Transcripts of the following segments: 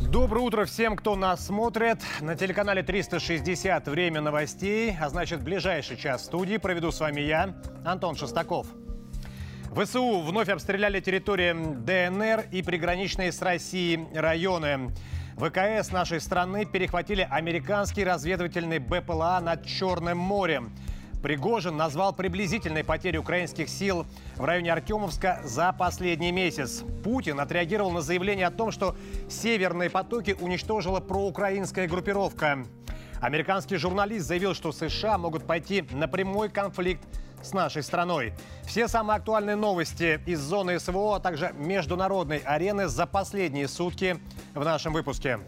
Доброе утро всем, кто нас смотрит. На телеканале 360 «Время новостей», а значит, ближайший час студии проведу с вами я, Антон Шестаков. ВСУ вновь обстреляли территории ДНР и приграничные с Россией районы. ВКС нашей страны перехватили американский разведывательный БПЛА над Черным морем. Пригожин назвал приблизительной потери украинских сил в районе Артемовска за последний месяц. Путин отреагировал на заявление о том, что северные потоки уничтожила проукраинская группировка. Американский журналист заявил, что США могут пойти на прямой конфликт с нашей страной. Все самые актуальные новости из зоны СВО, а также международной арены за последние сутки в нашем выпуске.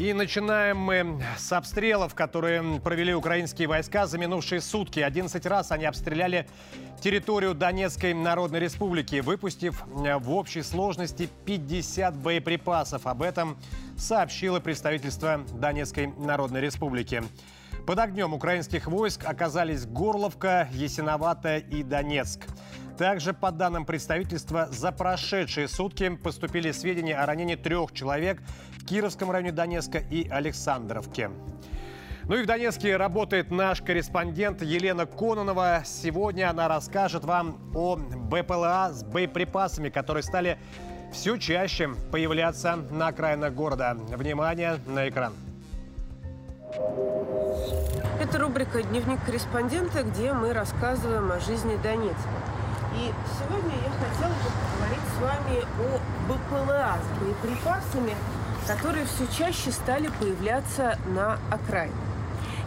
И начинаем мы с обстрелов, которые провели украинские войска за минувшие сутки. 11 раз они обстреляли территорию Донецкой Народной Республики, выпустив в общей сложности 50 боеприпасов. Об этом сообщило представительство Донецкой Народной Республики. Под огнем украинских войск оказались Горловка, Ясиноватая и Донецк. Также, по данным представительства, за прошедшие сутки поступили сведения о ранении трех человек в Кировском районе Донецка и Александровке. Ну и в Донецке работает наш корреспондент Елена Кононова. Сегодня она расскажет вам о БПЛА с боеприпасами, которые стали все чаще появляться на окраинах города. Внимание на экран. Это рубрика «Дневник корреспондента», где мы рассказываем о жизни Донецка. И сегодня я хотела бы поговорить с вами о БПЛА с боеприпасами, которые все чаще стали появляться на окраине.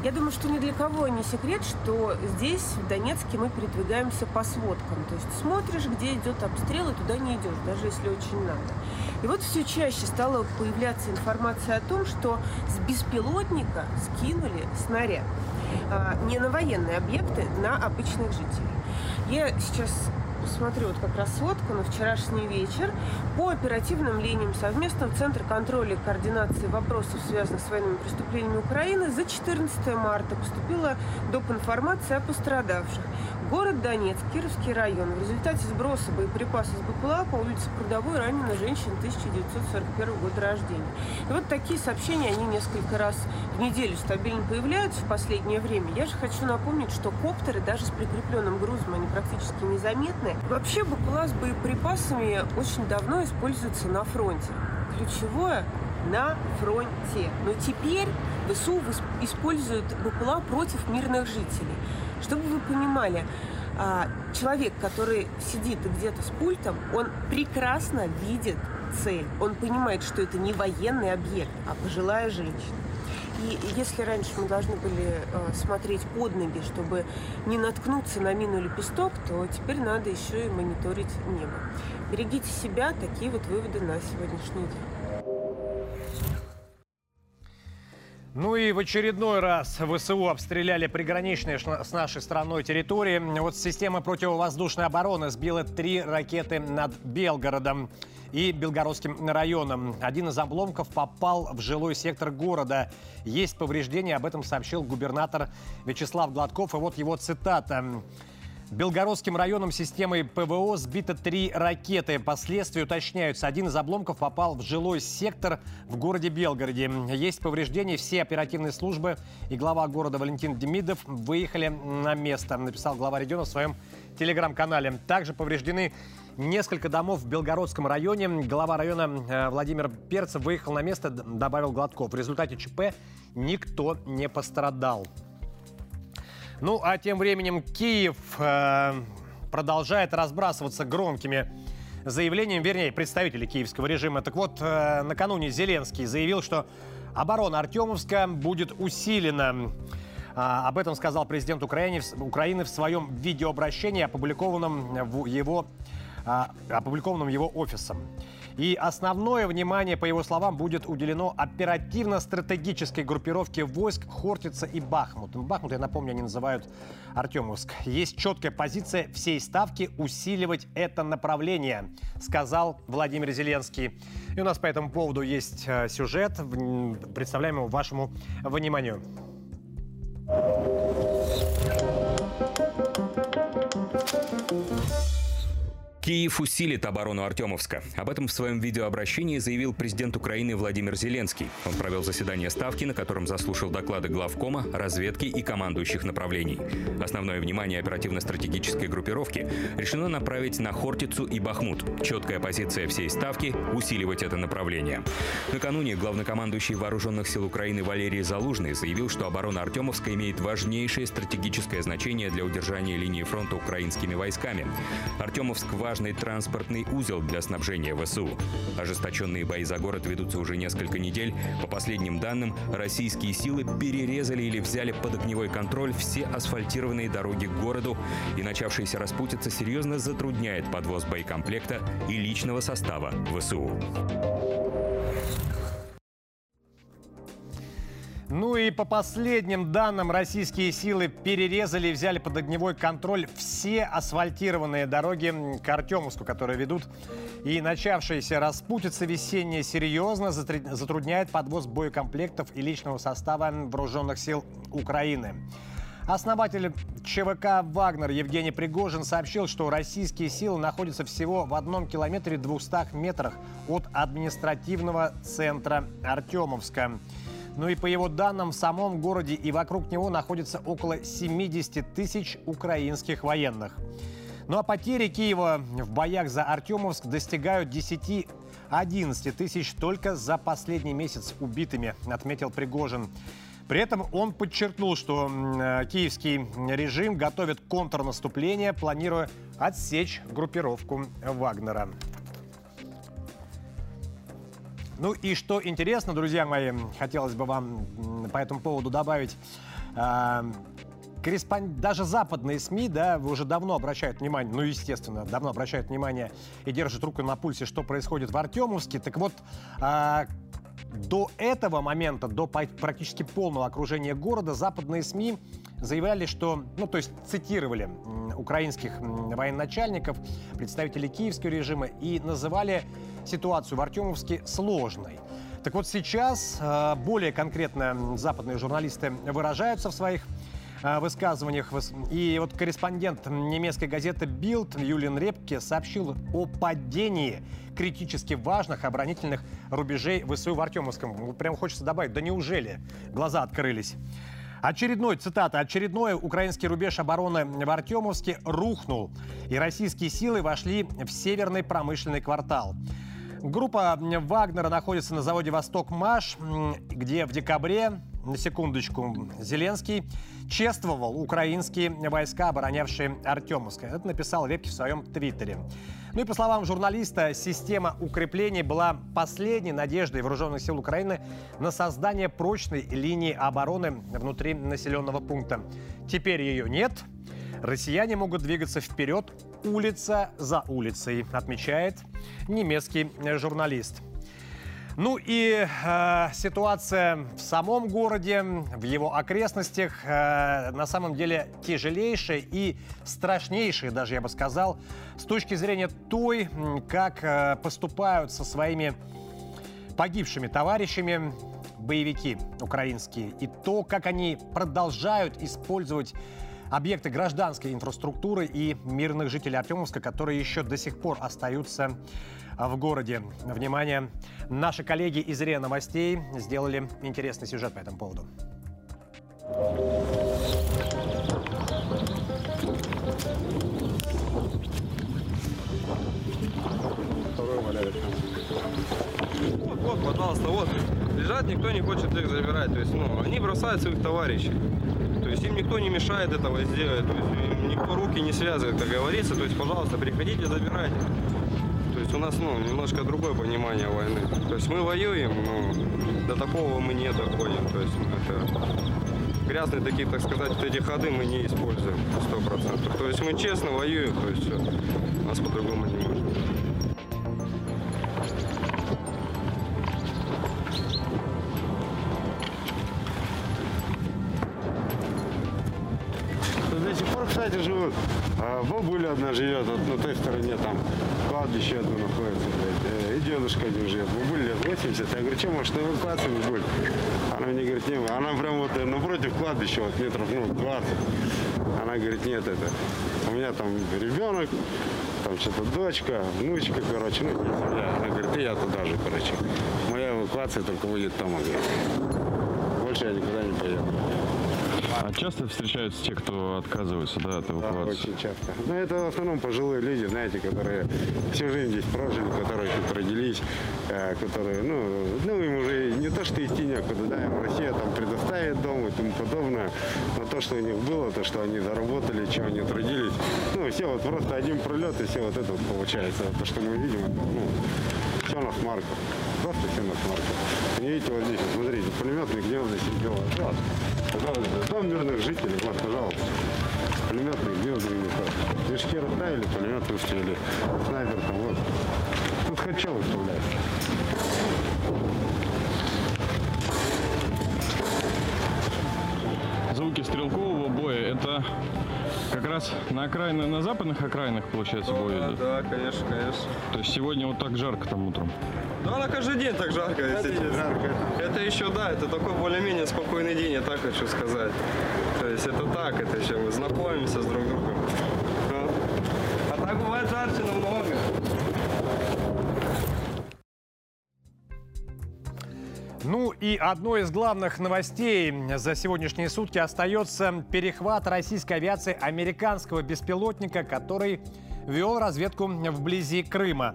Я думаю, что ни для кого не секрет, что здесь, в Донецке, мы передвигаемся по сводкам. То есть смотришь, где идет обстрел, и туда не идешь, даже если очень надо. И вот все чаще стала появляться информация о том, что с беспилотника скинули снаряд. А, не на военные объекты, на обычных жителей. Я сейчас посмотрю вот как раз сводку на вчерашний вечер. По оперативным линиям совместного Центра контроля и координации вопросов, связанных с военными преступлениями Украины, за 14 марта поступила доп. информация о пострадавших. Город Донецк, Кировский район. В результате сброса боеприпасов с БПЛА по улице Прудовой ранена женщина 1941 года рождения. И вот такие сообщения, они несколько раз в неделю стабильно появляются в последнее время. Я же хочу напомнить, что коптеры даже с прикрепленным грузом, они практически незаметны. Вообще БПЛА с боеприпасами очень давно используются на фронте. Ключевое на фронте. Но теперь ВСУ используют БПЛА против мирных жителей. Чтобы вы понимали, а, человек, который сидит где-то с пультом, он прекрасно видит цель. Он понимает, что это не военный объект, а пожилая женщина. И если раньше мы должны были э, смотреть под ноги, чтобы не наткнуться на мину или песток, то теперь надо еще и мониторить небо. Берегите себя, такие вот выводы на сегодняшний день. Ну и в очередной раз ВСУ обстреляли приграничные с нашей страной территории. Вот система противовоздушной обороны сбила три ракеты над Белгородом и Белгородским районом. Один из обломков попал в жилой сектор города. Есть повреждения, об этом сообщил губернатор Вячеслав Гладков. И вот его цитата. Белгородским районом системой ПВО сбито три ракеты. Последствия уточняются. Один из обломков попал в жилой сектор в городе Белгороде. Есть повреждения. Все оперативные службы и глава города Валентин Демидов выехали на место, написал глава региона в своем телеграм-канале. Также повреждены несколько домов в Белгородском районе. Глава района э, Владимир Перцев выехал на место, добавил Гладков. В результате ЧП никто не пострадал. Ну, а тем временем Киев э, продолжает разбрасываться громкими заявлениями, вернее, представители киевского режима. Так вот, э, накануне Зеленский заявил, что оборона Артемовска будет усилена. А, об этом сказал президент Украины, Украины в своем видеообращении, опубликованном, в его, а, опубликованном его офисом. И основное внимание, по его словам, будет уделено оперативно-стратегической группировке войск Хортица и Бахмут. Бахмут, я напомню, они называют Артемовск. Есть четкая позиция всей ставки усиливать это направление, сказал Владимир Зеленский. И у нас по этому поводу есть э, сюжет. Представляем его вашему вниманию. Thank you. Киев усилит оборону Артемовска. Об этом в своем видеообращении заявил президент Украины Владимир Зеленский. Он провел заседание Ставки, на котором заслушал доклады главкома, разведки и командующих направлений. Основное внимание оперативно-стратегической группировки решено направить на Хортицу и Бахмут. Четкая позиция всей Ставки – усиливать это направление. Накануне главнокомандующий Вооруженных сил Украины Валерий Залужный заявил, что оборона Артемовска имеет важнейшее стратегическое значение для удержания линии фронта украинскими войсками. Артемовск – важный транспортный узел для снабжения ВСУ. Ожесточенные бои за город ведутся уже несколько недель. По последним данным, российские силы перерезали или взяли под огневой контроль все асфальтированные дороги к городу, и начавшаяся распутица серьезно затрудняет подвоз боекомплекта и личного состава ВСУ. Ну и по последним данным, российские силы перерезали и взяли под огневой контроль все асфальтированные дороги к Артемовску, которые ведут. И начавшаяся распутица весенняя серьезно затрудняет подвоз боекомплектов и личного состава вооруженных сил Украины. Основатель ЧВК «Вагнер» Евгений Пригожин сообщил, что российские силы находятся всего в одном километре 200 метрах от административного центра Артемовска. Ну и по его данным, в самом городе и вокруг него находится около 70 тысяч украинских военных. Ну а потери Киева в боях за Артемовск достигают 10 11 тысяч только за последний месяц убитыми, отметил Пригожин. При этом он подчеркнул, что э, киевский режим готовит контрнаступление, планируя отсечь группировку Вагнера. Ну и что интересно, друзья мои, хотелось бы вам по этому поводу добавить. Э, корреспонд... Даже западные СМИ, да, уже давно обращают внимание, ну, естественно, давно обращают внимание и держат руку на пульсе, что происходит в Артемовске. Так вот, э, до этого момента, до практически полного окружения города, западные СМИ заявляли, что, ну, то есть цитировали украинских военачальников, представителей киевского режима и называли ситуацию в Артемовске сложной. Так вот сейчас э, более конкретно западные журналисты выражаются в своих э, высказываниях. И вот корреспондент немецкой газеты Bild Юлин Репке сообщил о падении критически важных оборонительных рубежей ВСУ в Артемовском. Прям хочется добавить, да неужели глаза открылись? Очередной, цитата, очередной украинский рубеж обороны в Артемовске рухнул, и российские силы вошли в северный промышленный квартал. Группа Вагнера находится на заводе «Восток-Маш», где в декабре, на секундочку, Зеленский чествовал украинские войска, оборонявшие Артемовск. Это написал Репки в своем твиттере. Ну и по словам журналиста, система укреплений была последней надеждой вооруженных сил Украины на создание прочной линии обороны внутри населенного пункта. Теперь ее нет. Россияне могут двигаться вперед улица за улицей, отмечает немецкий журналист. Ну и э, ситуация в самом городе, в его окрестностях э, на самом деле тяжелейшая и страшнейшая, даже я бы сказал, с точки зрения той, как э, поступают со своими погибшими товарищами боевики украинские, и то, как они продолжают использовать объекты гражданской инфраструктуры и мирных жителей Артемовска, которые еще до сих пор остаются в городе. Внимание, наши коллеги из РИА Новостей сделали интересный сюжет по этому поводу. Вот, вот, пожалуйста, вот. Лежат, никто не хочет их забирать. То есть, ну, они бросают своих товарищей. То есть им никто не мешает этого сделать, то есть им никто руки не связывает, как говорится. То есть, пожалуйста, приходите, забирайте. То есть у нас ну, немножко другое понимание войны. То есть мы воюем, но до такого мы не доходим. То есть это грязные такие, так сказать, вот эти ходы мы не используем сто процентов. То есть мы честно воюем, то есть все. Нас по-другому не можно. Одна живет, на той стороне там кладбище одно находится, блядь. Э, и дедушка один живет. Бабуля лет 80. Я говорю, что, может, эвакуация бабуль? Она мне говорит, нет, она прям вот э, напротив кладбища, вот метров, ну, 20. Она говорит, нет, это, у меня там ребенок, там что-то дочка, внучка, короче, ну, не семья. Она говорит, и я туда же, короче. Моя эвакуация только будет там, она говорит. Больше я никуда не поеду. Часто встречаются те, кто отказываются да, от Да, эвакуации? очень часто. Но это в основном пожилые люди, знаете, которые всю жизнь здесь прожили, которые тут родились, э, которые, ну, ну, им уже не то, что идти некуда, да, им Россия там предоставит дом и тому подобное, но то, что у них было, то, что они заработали, чем они трудились, ну, все вот просто один пролет, и все вот это вот получается. То, что мы видим, ну, все на смарках. Просто все на смарках. Не видите, вот здесь, вот, смотрите, пулеметные гнезда. Вот. Пожалуйста, Дом мирных жителей, вот, пожалуйста. Пулеметные у них. вот. Мешки расставили, пулеметы успели. Снайпер там, вот. Тут что выставлять. Звуки стрелкового боя, это как раз на окраинах, на западных окраинах, получается, бой Да, идет? да, конечно, конечно. То есть сегодня вот так жарко там утром? Да, на каждый день так жарко, если честно. Жарко. Это еще, да, это такой более-менее спокойный день, я так хочу сказать. То есть это так, это еще мы знакомимся с друг другом. Ну, А так бывает жарче намного. И одной из главных новостей за сегодняшние сутки остается перехват российской авиации американского беспилотника, который вел разведку вблизи Крыма.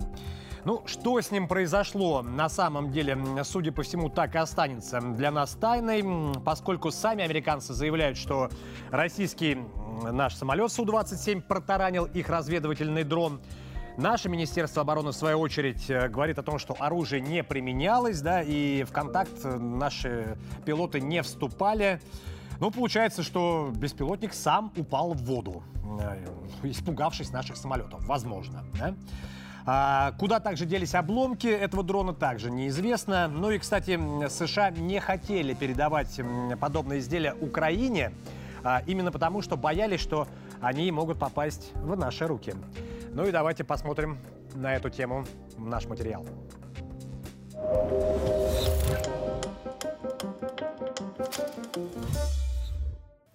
Ну, что с ним произошло, на самом деле, судя по всему, так и останется для нас тайной, поскольку сами американцы заявляют, что российский наш самолет Су-27 протаранил их разведывательный дрон. Наше Министерство обороны, в свою очередь, э, говорит о том, что оружие не применялось, да, и в контакт э, наши пилоты не вступали. Ну, получается, что беспилотник сам упал в воду, э, испугавшись наших самолетов, возможно. да. А куда также делись обломки этого дрона, также неизвестно. Ну и, кстати, США не хотели передавать подобные изделия Украине, а, именно потому, что боялись, что они могут попасть в наши руки. Ну и давайте посмотрим на эту тему наш материал.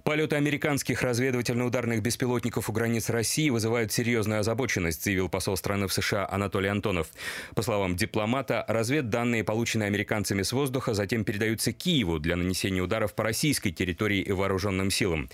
Полеты американских разведывательно-ударных беспилотников у границ России вызывают серьезную озабоченность, заявил посол страны в США Анатолий Антонов. По словам дипломата, разведданные, полученные американцами с воздуха, затем передаются Киеву для нанесения ударов по российской территории и вооруженным силам.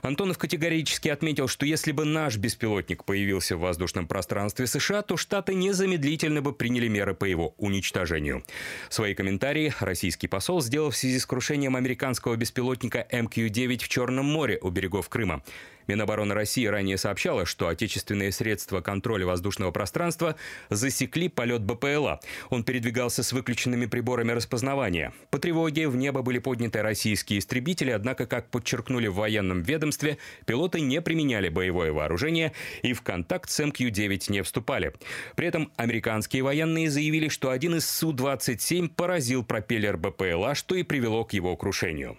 Антонов категорически отметил, что если бы наш беспилотник появился в воздушном пространстве США, то Штаты незамедлительно бы приняли меры по его уничтожению. Свои комментарии российский посол сделал в связи с крушением американского беспилотника МК-9 в Черном море у берегов Крыма. Минобороны России ранее сообщала, что отечественные средства контроля воздушного пространства засекли полет БПЛА. Он передвигался с выключенными приборами распознавания. По тревоге в небо были подняты российские истребители, однако, как подчеркнули в военном ведомстве, пилоты не применяли боевое вооружение и в контакт с МК-9 не вступали. При этом американские военные заявили, что один из Су-27 поразил пропеллер БПЛА, что и привело к его крушению.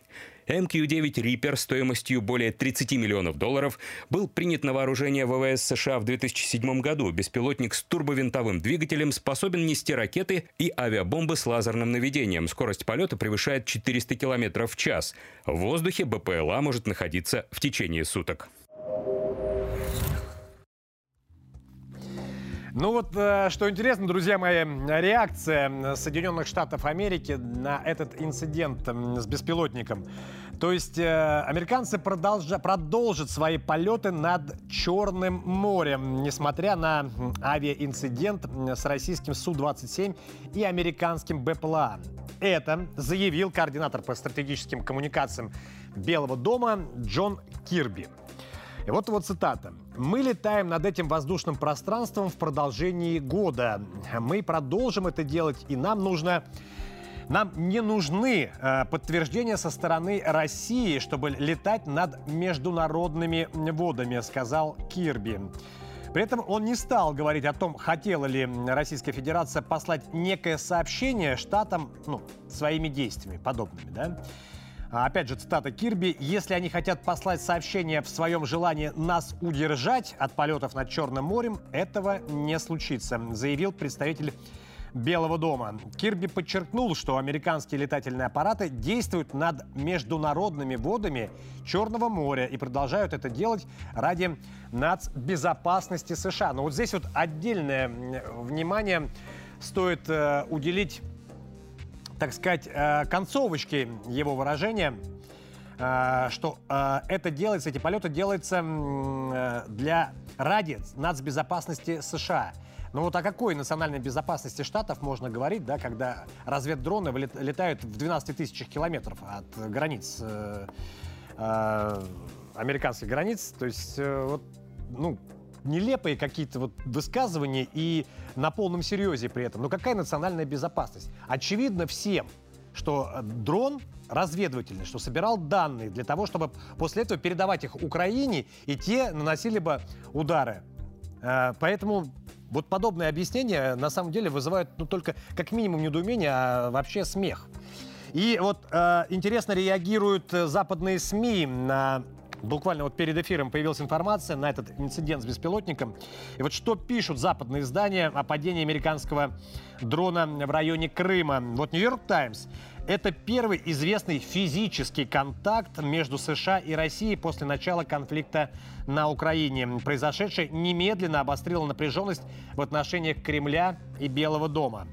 МК-9 «Риппер» стоимостью более 30 миллионов долларов был принят на вооружение ВВС США в 2007 году. Беспилотник с турбовинтовым двигателем способен нести ракеты и авиабомбы с лазерным наведением. Скорость полета превышает 400 км в час. В воздухе БПЛА может находиться в течение суток. Ну вот, э, что интересно, друзья мои, реакция Соединенных Штатов Америки на этот инцидент с беспилотником. То есть э, американцы продолжа- продолжат свои полеты над Черным морем, несмотря на авиаинцидент с российским Су-27 и американским БПЛА. Это заявил координатор по стратегическим коммуникациям Белого дома Джон Кирби. И вот вот цитата. «Мы летаем над этим воздушным пространством в продолжении года. Мы продолжим это делать, и нам нужно... Нам не нужны э, подтверждения со стороны России, чтобы летать над международными водами», сказал Кирби. При этом он не стал говорить о том, хотела ли Российская Федерация послать некое сообщение штатам ну, своими действиями подобными. Да? А, Опять же, цитата Кирби. «Если они хотят послать сообщение в своем желании нас удержать от полетов над Черным морем, этого не случится», заявил представитель Белого дома. Кирби подчеркнул, что американские летательные аппараты действуют над международными водами Черного моря и продолжают это делать ради нацбезопасности США. Но вот здесь вот отдельное внимание стоит э, уделить, так сказать, э, концовочке его выражения – Э, что э, это делается, эти полеты делаются для ради нацбезопасности США. Но вот о какой национальной безопасности штатов можно говорить, да, когда разведдроны летают в 12 тысячах километров от границ, американских границ. То есть, вот, ну, нелепые какие-то вот высказывания и на полном серьезе при этом. Но какая национальная безопасность? Очевидно всем, что дрон разведывательный, что собирал данные для того, чтобы после этого передавать их Украине, и те наносили бы удары. Э, поэтому вот подобные объяснения на самом деле вызывают ну, только как минимум недоумение, а вообще смех. И вот э, интересно реагируют западные СМИ на Буквально вот перед эфиром появилась информация на этот инцидент с беспилотником. И вот что пишут западные издания о падении американского дрона в районе Крыма. Вот Нью-Йорк Таймс. Это первый известный физический контакт между США и Россией после начала конфликта на Украине. Произошедшее немедленно обострило напряженность в отношениях Кремля и Белого дома.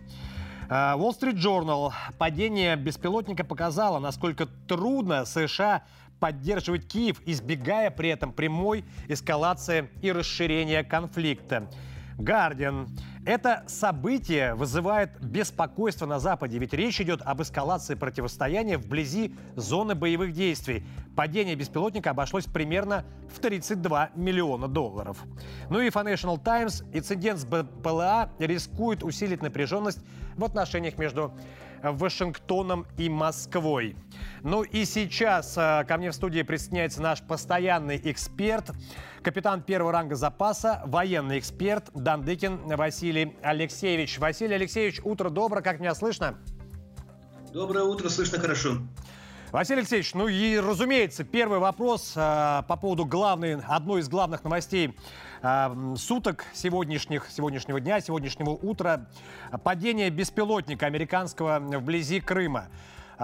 А, Wall Street Journal. Падение беспилотника показало, насколько трудно США поддерживать Киев, избегая при этом прямой эскалации и расширения конфликта. Гардиан. Это событие вызывает беспокойство на Западе, ведь речь идет об эскалации противостояния вблизи зоны боевых действий. Падение беспилотника обошлось примерно в 32 миллиона долларов. Ну и Financial Times. Инцидент с БПЛА рискует усилить напряженность в отношениях между Вашингтоном и Москвой. Ну и сейчас э, ко мне в студии присоединяется наш постоянный эксперт, капитан первого ранга запаса, военный эксперт Дандыкин Василий Алексеевич. Василий Алексеевич, утро доброе, как меня слышно? Доброе утро, слышно хорошо. Василий Алексеевич, ну и, разумеется, первый вопрос э, по поводу главной, одной из главных новостей э, суток сегодняшних, сегодняшнего дня, сегодняшнего утра. Падение беспилотника американского вблизи Крыма.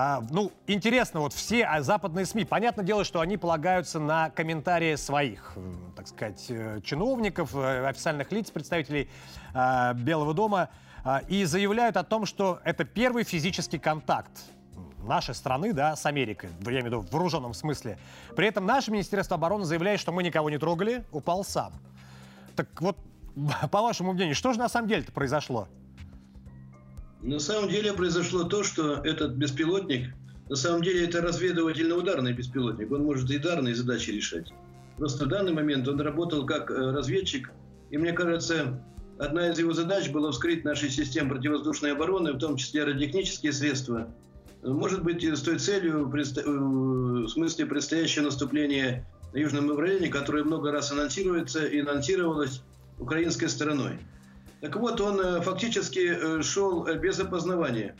А, ну, интересно, вот все а, западные СМИ, понятное дело, что они полагаются на комментарии своих, так сказать, э, чиновников, э, официальных лиц, представителей а, Белого дома, и заявляют о том, что это первый физический контакт нашей страны, да, с Америкой, я имею в виду в вооруженном смысле. При этом наше Министерство обороны заявляет, что мы никого не трогали, упал сам. Так вот, по вашему мнению, что же на самом деле-то произошло? На самом деле произошло то, что этот беспилотник, на самом деле это разведывательно-ударный беспилотник. Он может и ударные задачи решать. Просто в данный момент он работал как э, разведчик. И мне кажется, одна из его задач была вскрыть наши системы противовоздушной обороны, в том числе радиотехнические средства. Может быть, с той целью, э, в смысле предстоящее наступление на южном направлении, которое много раз анонсируется и анонсировалось украинской стороной. Так вот, он э, фактически э, шел э, без опознавания.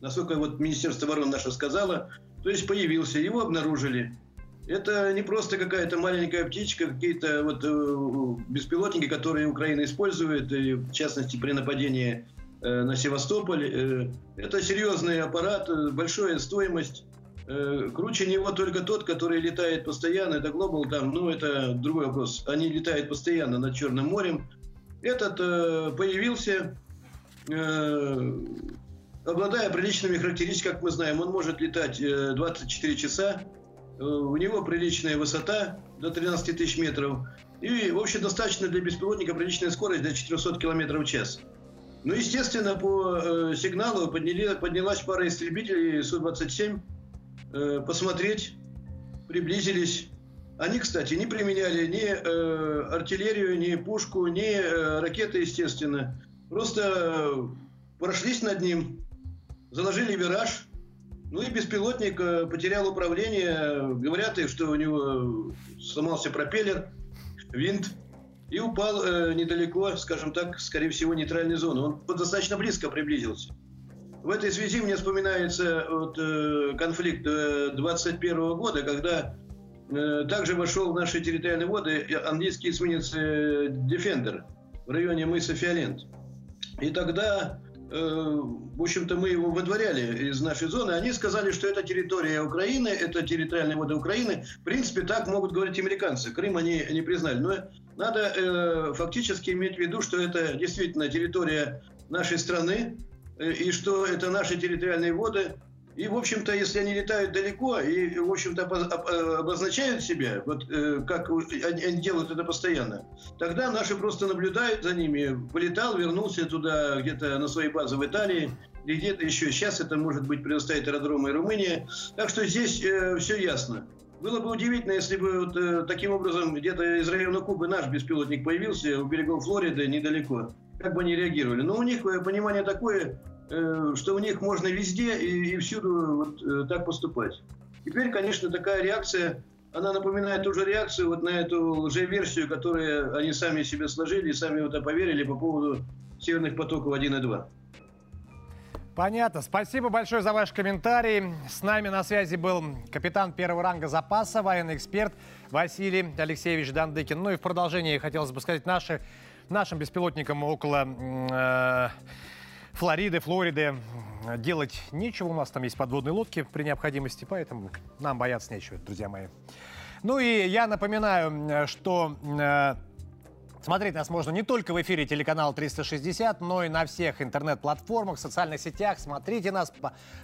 Насколько вот Министерство обороны наше сказало, то есть появился, его обнаружили. Это не просто какая-то маленькая птичка, какие-то вот беспилотники, которые Украина использует, и в частности при нападении на Севастополь. Это серьезный аппарат, большая стоимость. Круче него только тот, который летает постоянно, это Global там, ну это другой вопрос. Они летают постоянно над Черным морем, этот э, появился, э, обладая приличными характеристиками, как мы знаем. Он может летать э, 24 часа, э, у него приличная высота до 13 тысяч метров. И, в общем, достаточно для беспилотника приличная скорость до 400 км в час. Ну, естественно, по э, сигналу подняли, поднялась пара истребителей Су-27 э, посмотреть, приблизились. Они, кстати, не применяли ни э, артиллерию, ни пушку, ни э, ракеты, естественно. Просто э, прошлись над ним, заложили вираж, ну и беспилотник э, потерял управление. Говорят, что у него сломался пропеллер, винт, и упал э, недалеко, скажем так, скорее всего, нейтральной зоны. Он достаточно близко приблизился. В этой связи мне вспоминается вот, э, конфликт э, 21 года, когда Э, также вошел в наши территориальные воды английский эсминец э, Defender в районе мыса Фиолент. И тогда в общем-то, мы его выдворяли из нашей зоны, они сказали, что это территория Украины, это территориальные воды Украины. В принципе, так могут говорить американцы. Крым они не признали. Но надо э, фактически иметь в виду, что это действительно территория нашей страны, э, и что это наши территориальные воды, и, в общем-то, если они летают далеко и, в общем-то, обозначают себя, вот э, как они делают это постоянно, тогда наши просто наблюдают за ними. Полетал, вернулся туда где-то на своей базе в Италии, и где-то еще. Сейчас это может быть предоставить аэродромы Румыния. Так что здесь э, все ясно. Было бы удивительно, если бы вот, э, таким образом где-то из района Кубы наш беспилотник появился у берегов Флориды недалеко. Как бы они реагировали. Но у них э, понимание такое, Э, что у них можно везде и, и всюду вот э, так поступать. Теперь, конечно, такая реакция, она напоминает ту же реакцию вот на эту лжеверсию, которую они сами себе сложили и сами в это поверили по поводу северных потоков 1 и 2. Понятно. Спасибо большое за ваш комментарий. С нами на связи был капитан первого ранга запаса, военный эксперт Василий Алексеевич Дандыкин. Ну и в продолжение хотелось бы сказать, наши, нашим беспилотникам около... Э, Флориды, Флориды делать нечего. У нас там есть подводные лодки при необходимости, поэтому нам бояться нечего, друзья мои. Ну и я напоминаю, что э, Смотреть нас можно не только в эфире телеканала 360, но и на всех интернет-платформах, социальных сетях. Смотрите нас,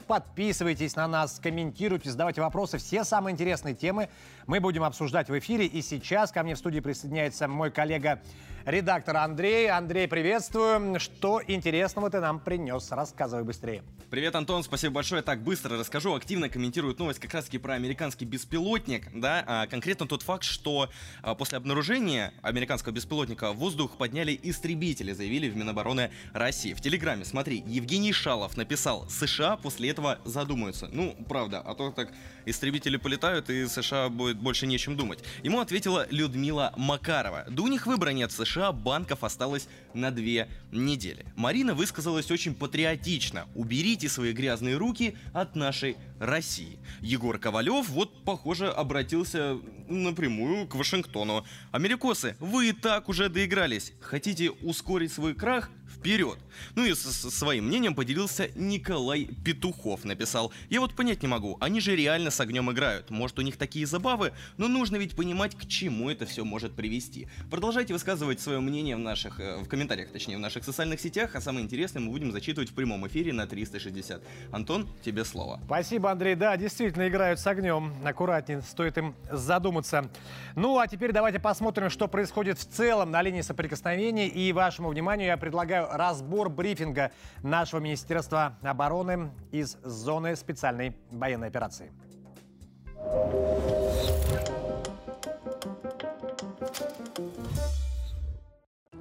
подписывайтесь на нас, комментируйте, задавайте вопросы. Все самые интересные темы мы будем обсуждать в эфире. И сейчас ко мне в студии присоединяется мой коллега редактор Андрей. Андрей, приветствую. Что интересного ты нам принес? Рассказывай быстрее. Привет, Антон, спасибо большое. Так, быстро расскажу. Активно комментируют новость как раз-таки про американский беспилотник. Да, а, конкретно тот факт, что а, после обнаружения американского беспилотника в воздух подняли истребители, заявили в Минобороны России. В Телеграме, смотри, Евгений Шалов написал, США после этого задумаются. Ну, правда, а то так истребители полетают, и США будет больше нечем думать. Ему ответила Людмила Макарова. Да у них выбора нет в США США банков осталось на две недели. Марина высказалась очень патриотично. Уберите свои грязные руки от нашей России. Егор Ковалев вот, похоже, обратился напрямую к Вашингтону. Америкосы, вы и так уже доигрались. Хотите ускорить свой крах? Вперед. Ну и со своим мнением поделился Николай Петухов, написал. Я вот понять не могу, они же реально с огнем играют. Может у них такие забавы, но нужно ведь понимать, к чему это все может привести. Продолжайте высказывать свое мнение в наших, э, в комментариях, точнее, в наших социальных сетях, а самое интересное мы будем зачитывать в прямом эфире на 360. Антон, тебе слово. Спасибо, Андрей. Да, действительно играют с огнем. Аккуратнее, стоит им задуматься. Ну, а теперь давайте посмотрим, что происходит в целом на линии соприкосновения. И вашему вниманию я предлагаю разбор брифинга нашего Министерства обороны из зоны специальной военной операции.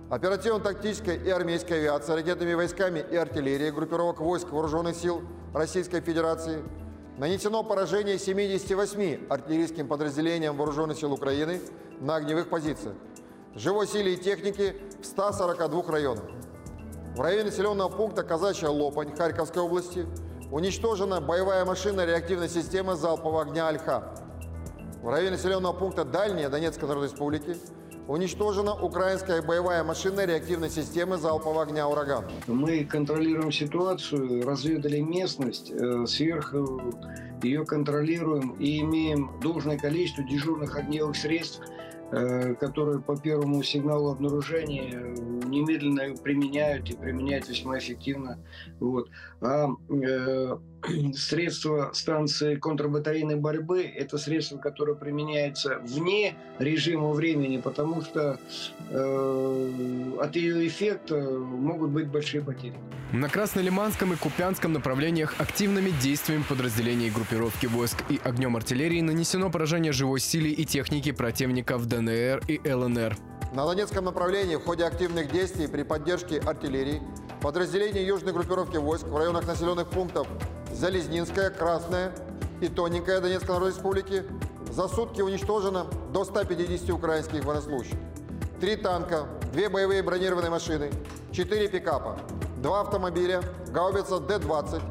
Оперативно-тактическая и армейская авиация ракетными войсками и артиллерией группировок войск Вооруженных сил Российской Федерации нанесено поражение 78 артиллерийским подразделениям Вооруженных сил Украины на огневых позициях. Живой силе и техники в 142 районах. В районе населенного пункта Казачья Лопань Харьковской области уничтожена боевая машина реактивной системы залпового огня «Альха». В районе населенного пункта Дальняя Донецкой Народной Республики уничтожена украинская боевая машина реактивной системы залпового огня «Ураган». Мы контролируем ситуацию, разведали местность, э, сверху ее контролируем и имеем должное количество дежурных огневых средств – которые по первому сигналу обнаружения немедленно применяют и применяют весьма эффективно. Вот. А э, средства станции контрбатарейной борьбы – это средства, которые применяются вне режима времени, потому что э, от ее эффекта могут быть большие потери. На Краснолиманском и Купянском направлениях активными действиями подразделений группировки войск и огнем артиллерии нанесено поражение живой силе и техники противника в ДНР и ЛНР. На Донецком направлении в ходе активных действий при поддержке артиллерии подразделения южной группировки войск в районах населенных пунктов Залезнинская, Красная и Тоненькая Донецкой Народной Республики за сутки уничтожено до 150 украинских военнослужащих. Три танка, две боевые бронированные машины, четыре пикапа, два автомобиля, гаубица Д-20,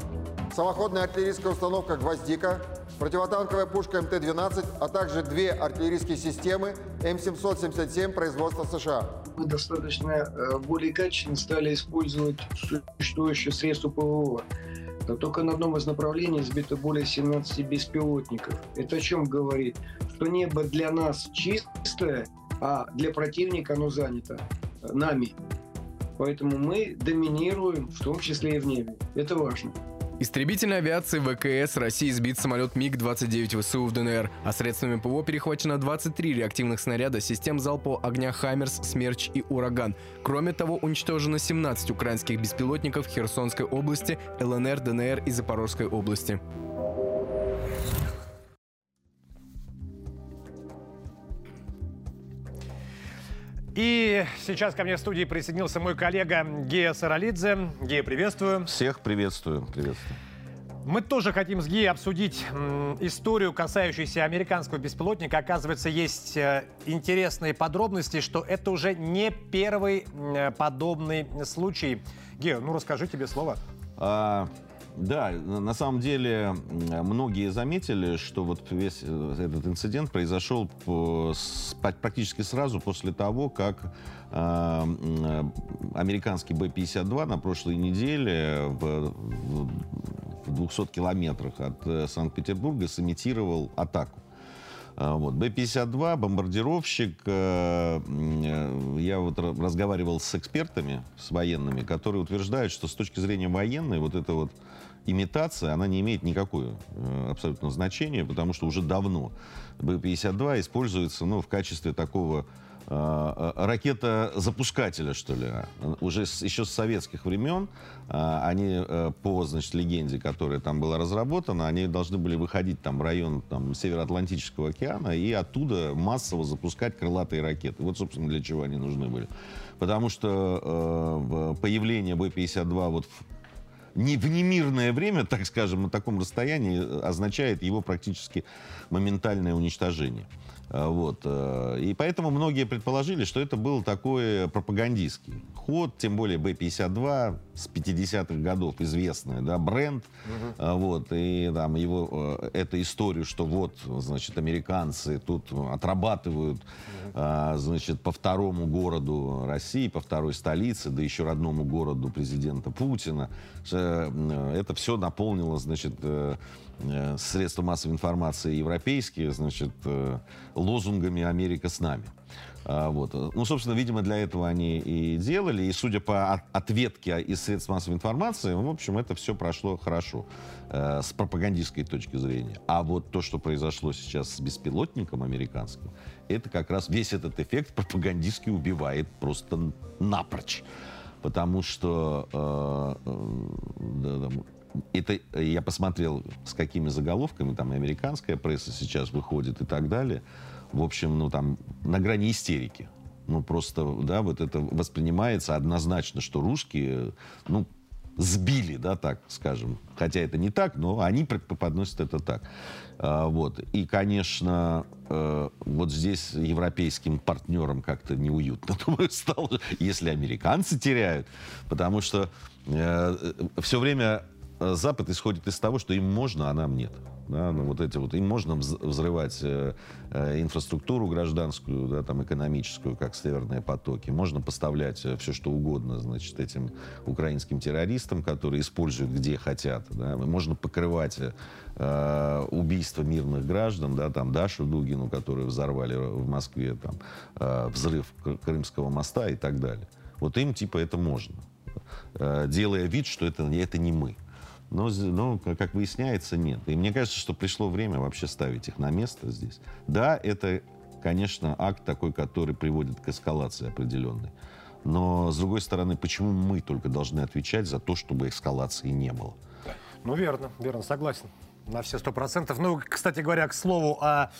самоходная артиллерийская установка «Гвоздика», противотанковая пушка МТ-12, а также две артиллерийские системы М777 производства США – мы достаточно э, более качественно стали использовать существующие средства ПВО. Но только на одном из направлений сбито более 17 беспилотников. Это о чем говорит? Что небо для нас чистое, а для противника оно занято нами. Поэтому мы доминируем, в том числе и в небе. Это важно. Истребительной авиации ВКС России сбит самолет МиГ-29 ВСУ в ДНР, а средствами ПВО перехвачено 23 реактивных снаряда систем залпового огня «Хаммерс», «Смерч» и «Ураган». Кроме того, уничтожено 17 украинских беспилотников Херсонской области, ЛНР, ДНР и Запорожской области. И сейчас ко мне в студии присоединился мой коллега Гея Саралидзе. Гея, приветствую. Всех приветствую. Приветствую. Мы тоже хотим с Геей обсудить историю, касающуюся американского беспилотника. Оказывается, есть э, интересные подробности, что это уже не первый э, подобный случай. Гея, ну расскажи тебе слово. А, да, на самом деле многие заметили, что вот весь э, этот инцидент произошел практически сразу после того, как а, американский Б-52 на прошлой неделе в, в 200 километрах от э, Санкт-Петербурга сымитировал атаку. А, вот. Б-52, бомбардировщик. Э, я вот разговаривал с экспертами, с военными, которые утверждают, что с точки зрения военной вот это вот имитация, она не имеет никакого э, абсолютно значения, потому что уже давно Б-52 используется ну, в качестве такого э, э, ракета-запускателя, что ли. Уже с, еще с советских времен они по, значит, легенде, которая там была разработана, они должны были выходить там в район там, Североатлантического океана и оттуда массово запускать крылатые ракеты. Вот, собственно, для чего они нужны были. Потому что э, появление Б-52 вот в не в немирное время, так скажем, на таком расстоянии э, означает его практически моментальное уничтожение. А, вот. Э, и поэтому многие предположили, что это был такой пропагандистский ход, тем более Б-52 с 50-х годов известный да, бренд. Угу. Вот. И там его, э, эту историю, что вот, значит, американцы тут отрабатывают, угу. значит, по второму городу России, по второй столице, да еще родному городу президента Путина. Это все наполнило, значит, Э, средства массовой информации европейские, значит, э, лозунгами «Америка с нами». А, вот. Ну, собственно, видимо, для этого они и делали. И судя по ответке из средств массовой информации, в общем, это все прошло хорошо э, с пропагандистской точки зрения. А вот то, что произошло сейчас с беспилотником американским, это как раз весь этот эффект пропагандистски убивает просто напрочь. Потому что э, э, это я посмотрел, с какими заголовками там американская пресса сейчас выходит и так далее. В общем, ну там на грани истерики. Ну просто, да, вот это воспринимается однозначно, что русские, ну, сбили, да, так скажем. Хотя это не так, но они преподносят это так. А, вот. И, конечно, э, вот здесь европейским партнерам как-то неуютно, думаю, стало, если американцы теряют. Потому что э, все время Э, Запад исходит из того, что им можно, а нам нет. Да, ну, вот эти вот, им можно взрывать э, э, инфраструктуру гражданскую, да, там, экономическую, как северные потоки. Можно поставлять э, все, что угодно, значит, этим украинским террористам, которые используют где хотят. Да. Можно покрывать э, убийства мирных граждан, да, там, Дашу Дугину, которую взорвали в Москве, там, э, взрыв Крымского моста и так далее. Вот им, типа, это можно. Э, делая вид, что это, это не мы. Но, но, как выясняется, нет. И мне кажется, что пришло время вообще ставить их на место здесь. Да, это, конечно, акт такой, который приводит к эскалации определенной. Но, с другой стороны, почему мы только должны отвечать за то, чтобы эскалации не было? Ну, верно, верно, согласен. На все сто процентов. Ну, кстати говоря, к слову о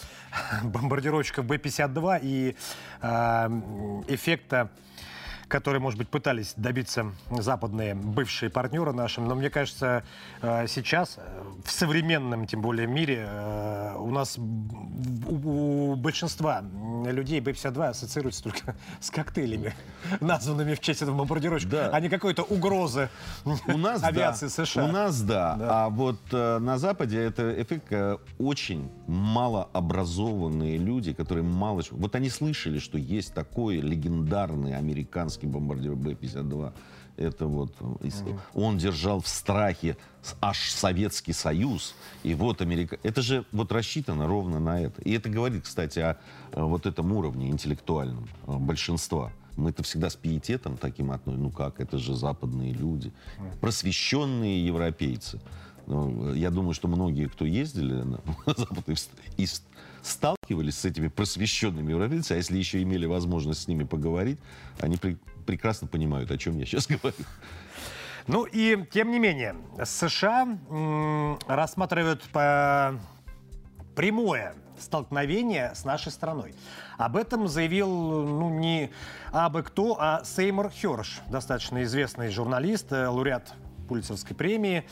бомбардировщиках Б-52 и э, эффекта которые, может быть, пытались добиться западные бывшие партнеры нашим. Но мне кажется, э, сейчас э, в современном, тем более, мире э, у нас у большинства людей Б-52 ассоциируется только с коктейлями, названными в честь этого бомбардировщика, да. а не какой-то угрозы у нас, авиации да. США. У нас, да. да. А вот э, на Западе это эффект э, очень малообразованные люди, которые мало... Вот они слышали, что есть такой легендарный американский бомбардир Б-52. Это вот mm он держал в страхе аж Советский Союз, и вот Америка. Это же вот рассчитано ровно на это. И это говорит, кстати, о, о вот этом уровне интеллектуальном большинства. Мы это всегда с пиететом таким относим. Ну как, это же западные люди, просвещенные европейцы. Ну, я думаю, что многие, кто ездили на Запад и, и сталкивались с этими просвещенными европейцами, а если еще имели возможность с ними поговорить, они при, прекрасно понимают, о чем я сейчас говорю. Ну и, тем не менее, США рассматривают по прямое столкновение с нашей страной. Об этом заявил, ну, не абы кто, а Сеймур Херш, достаточно известный журналист, э, лауреат Пулицерской премии.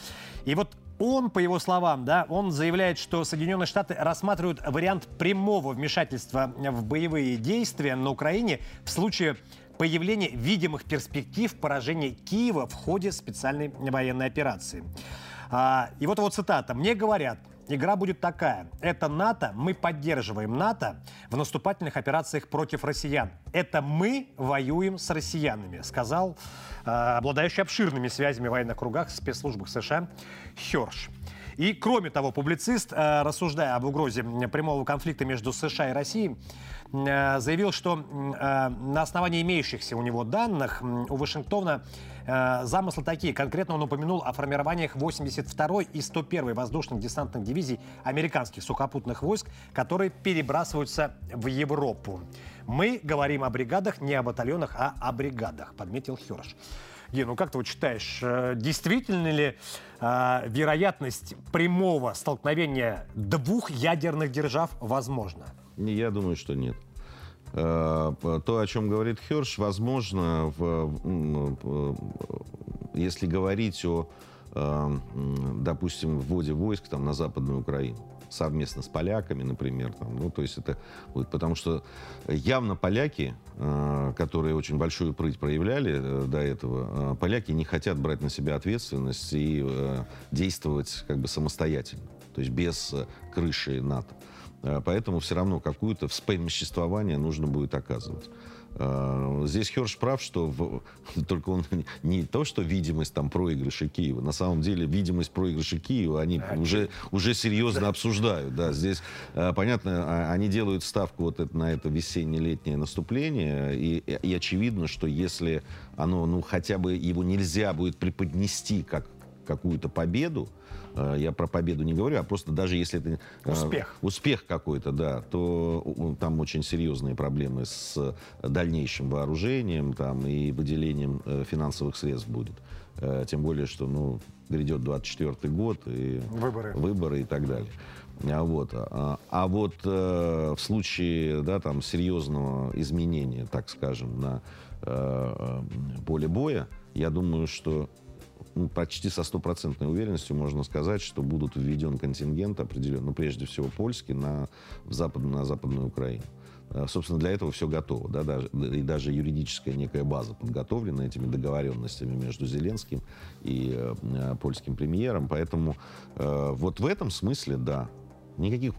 И вот он, по его словам, да, он заявляет, что Соединенные Штаты рассматривают вариант прямого вмешательства в боевые действия на Украине в случае появления видимых перспектив поражения Киева в ходе специальной военной операции. А, и вот его цитата. «Мне говорят, Игра будет такая. Это НАТО, мы поддерживаем НАТО в наступательных операциях против россиян. Это мы воюем с россиянами, сказал э, обладающий обширными связями в военных кругах в спецслужбах США Херш. И, кроме того, публицист, э, рассуждая об угрозе прямого конфликта между США и Россией, заявил, что э, на основании имеющихся у него данных у Вашингтона э, замыслы такие. Конкретно он упомянул о формированиях 82-й и 101-й воздушных десантных дивизий американских сухопутных войск, которые перебрасываются в Европу. Мы говорим о бригадах, не о батальонах, а о бригадах, подметил Херш. Ген, ну как ты вот считаешь, действительно ли э, вероятность прямого столкновения двух ядерных держав возможна? Я думаю, что нет. Э, то, о чем говорит Херш, возможно, в, если говорить о, э, допустим, вводе войск там, на Западную Украину совместно с поляками, например. Там, ну, то есть это будет, потому что явно поляки, э, которые очень большую прыть проявляли до этого, поляки не хотят брать на себя ответственность и действовать как бы самостоятельно, то есть без крыши НАТО. Э, поэтому все равно какую-то вспомоществование нужно будет оказывать. Э, здесь Херш прав, что в, только он не то, что видимость там проигрыша Киева. На самом деле видимость проигрыша Киева они а, уже, уже серьезно да. обсуждают. Да, здесь понятно, а, они делают ставку вот это, на это весенне-летнее наступление. И, и очевидно, что если оно, ну хотя бы его нельзя будет преподнести как какую-то победу, я про победу не говорю, а просто даже если это... Э, успех. Успех какой-то, да, то там очень серьезные проблемы с дальнейшим вооружением там, и выделением э, финансовых средств будет. Тем более, что ну, грядет 24 год и выборы. выборы и так далее. А вот, а, а вот э, в случае да, там, серьезного изменения, так скажем, на э, поле боя, я думаю, что ну, почти со стопроцентной уверенностью можно сказать, что будут введен контингент определенный, ну, прежде всего польский, на, в запад, на Западную Украину. Э, собственно, для этого все готово. Да, даже, и даже юридическая некая база подготовлена этими договоренностями между Зеленским и э, польским премьером. Поэтому э, вот в этом смысле, да, никаких...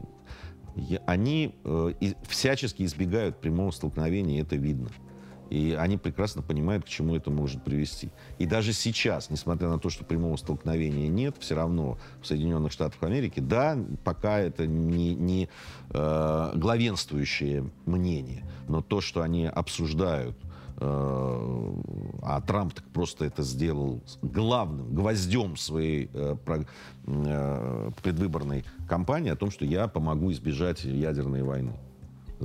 Они э, всячески избегают прямого столкновения, это видно. И они прекрасно понимают, к чему это может привести. И даже сейчас, несмотря на то, что прямого столкновения нет, все равно в Соединенных Штатах Америки, да, пока это не, не э, главенствующее мнение, но то, что они обсуждают э, а Трамп так просто это сделал главным гвоздем своей э, э, предвыборной кампании о том, что я помогу избежать ядерной войны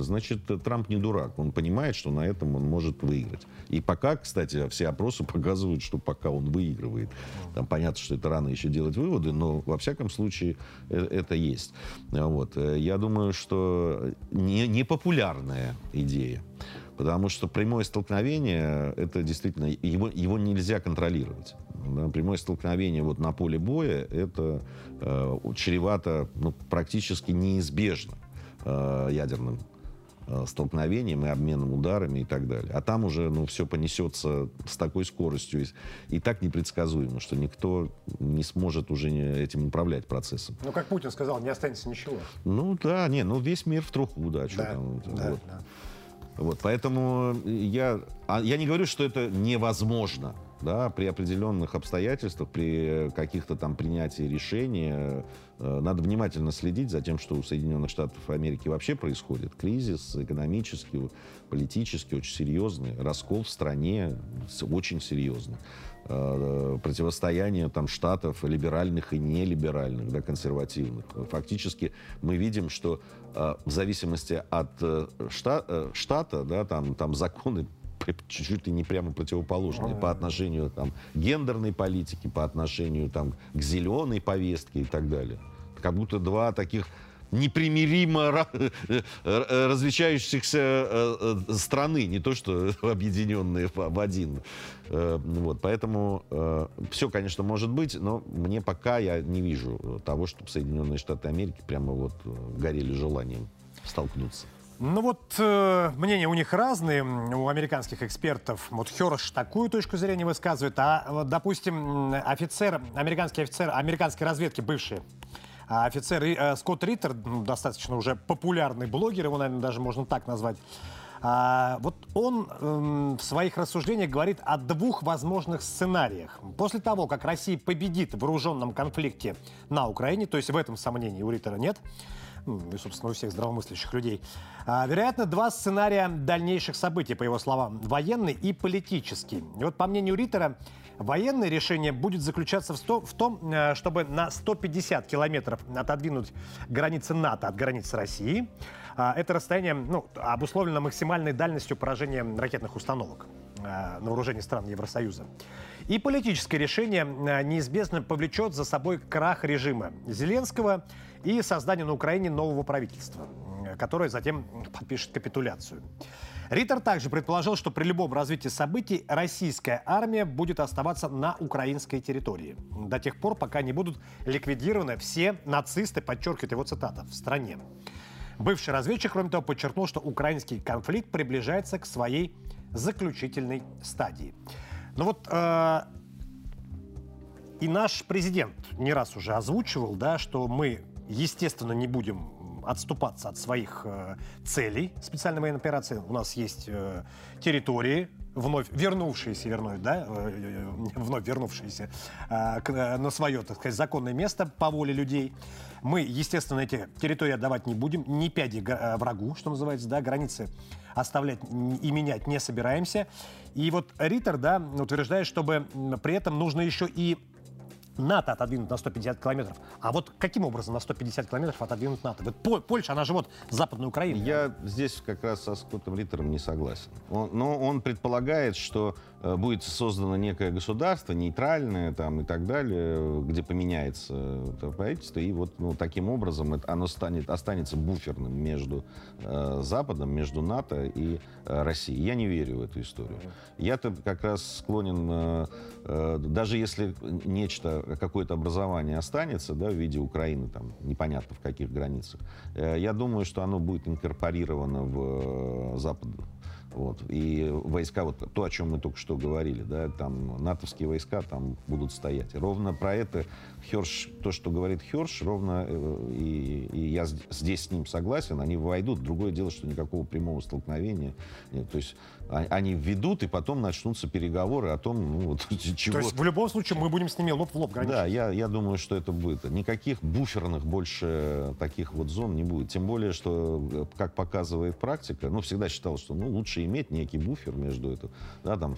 значит, Трамп не дурак. Он понимает, что на этом он может выиграть. И пока, кстати, все опросы показывают, что пока он выигрывает. Там понятно, что это рано еще делать выводы, но во всяком случае э, это есть. Вот. Э, я думаю, что не, не популярная идея. Потому что прямое столкновение, это действительно, его, его нельзя контролировать. Да, прямое столкновение вот на поле боя, это э, чревато ну, практически неизбежно э, ядерным э, столкновением и обменом ударами и так далее. А там уже ну, все понесется с такой скоростью и, и так непредсказуемо, что никто не сможет уже этим управлять процессом. Ну, как Путин сказал, не останется ничего. Ну да, не, ну весь мир в труху, да. Что Да, там, да, вот. да. Вот, поэтому я, а я не говорю, что это невозможно. Да, при определенных обстоятельствах, при каких-то там принятии решения, э, надо внимательно следить за тем, что у Соединенных Штатов Америки вообще происходит. Кризис экономический, политический, очень серьезный. Раскол в стране очень серьезный. Э, Противостояние там штатов либеральных и нелиберальных, да, консервативных. Фактически мы видим, что э, в зависимости от э, шта- э, штата, да, там, там законы чуть-чуть ли не прямо противоположные по отношению там, к гендерной политике, по отношению там, к зеленой повестке и так далее. Как будто два таких непримиримо э, э, различающихся э, страны, не то что объединенные в один. Вот, поэтому все, конечно, может быть, но мне пока я не вижу того, чтобы Соединенные Штаты Америки прямо вот горели желанием столкнуться. Ну вот э, мнения у них разные, у американских экспертов. Вот Херш такую точку зрения высказывает, а, вот, допустим, офицер, американский офицер американской разведки, бывший, а офицер э, Скотт Риттер, достаточно уже популярный блогер, его, наверное, даже можно так назвать, а, вот он эм, в своих рассуждениях говорит о двух возможных сценариях. После того, как Россия победит в вооруженном конфликте на Украине, то есть в этом сомнений у Риттера нет, ну, и, собственно, у всех здравомыслящих людей. А, вероятно, два сценария дальнейших событий, по его словам, военный и политический. И вот, по мнению Риттера, военное решение будет заключаться в, сто- в том, э, чтобы на 150 километров отодвинуть границы НАТО от границ России. А, это расстояние ну, обусловлено максимальной дальностью поражения ракетных установок э, на вооружении стран Евросоюза. И политическое решение э, неизбежно повлечет за собой крах режима Зеленского и создание на Украине нового правительства, которое затем подпишет капитуляцию. Риттер также предположил, что при любом развитии событий российская армия будет оставаться на украинской территории до тех пор, пока не будут ликвидированы все нацисты, подчеркивает его цитата, в стране. Бывший разведчик, кроме того, подчеркнул, что украинский конфликт приближается к своей заключительной стадии. Ну вот э, и наш президент не раз уже озвучивал, да, что мы, естественно, не будем отступаться от своих э, целей специальной военной операции. У нас есть э, территории, вновь вернувшиеся, вернуть, да, э, э, вновь вернувшиеся э, к- э, на свое, так сказать, законное место по воле людей. Мы, естественно, эти территории отдавать не будем, ни пяди врагу, что называется, да, границы оставлять и менять не собираемся. И вот Риттер, да, утверждает, чтобы при этом нужно еще и НАТО отодвинуть на 150 километров. А вот каким образом на 150 километров отодвинуть НАТО? Вот По- Польша, она же вот Западная Украина. Я здесь как раз со Скоттом Риттером не согласен. Он- но он предполагает, что будет создано некое государство, нейтральное там, и так далее, где поменяется это правительство, и вот ну, таким образом это- оно станет, останется буферным между э, Западом, между НАТО и э, Россией. Я не верю в эту историю. Я-то как раз склонен, э, э, даже если нечто, какое-то образование останется да, в виде Украины, там, непонятно в каких границах, э, я думаю, что оно будет инкорпорировано в э, Запад. Вот. И войска, вот то, о чем мы только что говорили, да, там натовские войска там будут стоять. Ровно про это Херш, то, что говорит Херш, ровно, э, и, и я здесь с ним согласен, они войдут. Другое дело, что никакого прямого столкновения нет. То есть а- они введут, и потом начнутся переговоры о том, ну, вот, чего... То есть в любом случае мы будем с ними лоб в лоб граничить. Да, я, я думаю, что это будет. Никаких буферных больше таких вот зон не будет. Тем более, что, э, как показывает практика, ну, всегда считалось, что ну, лучше иметь некий буфер между это. Да, там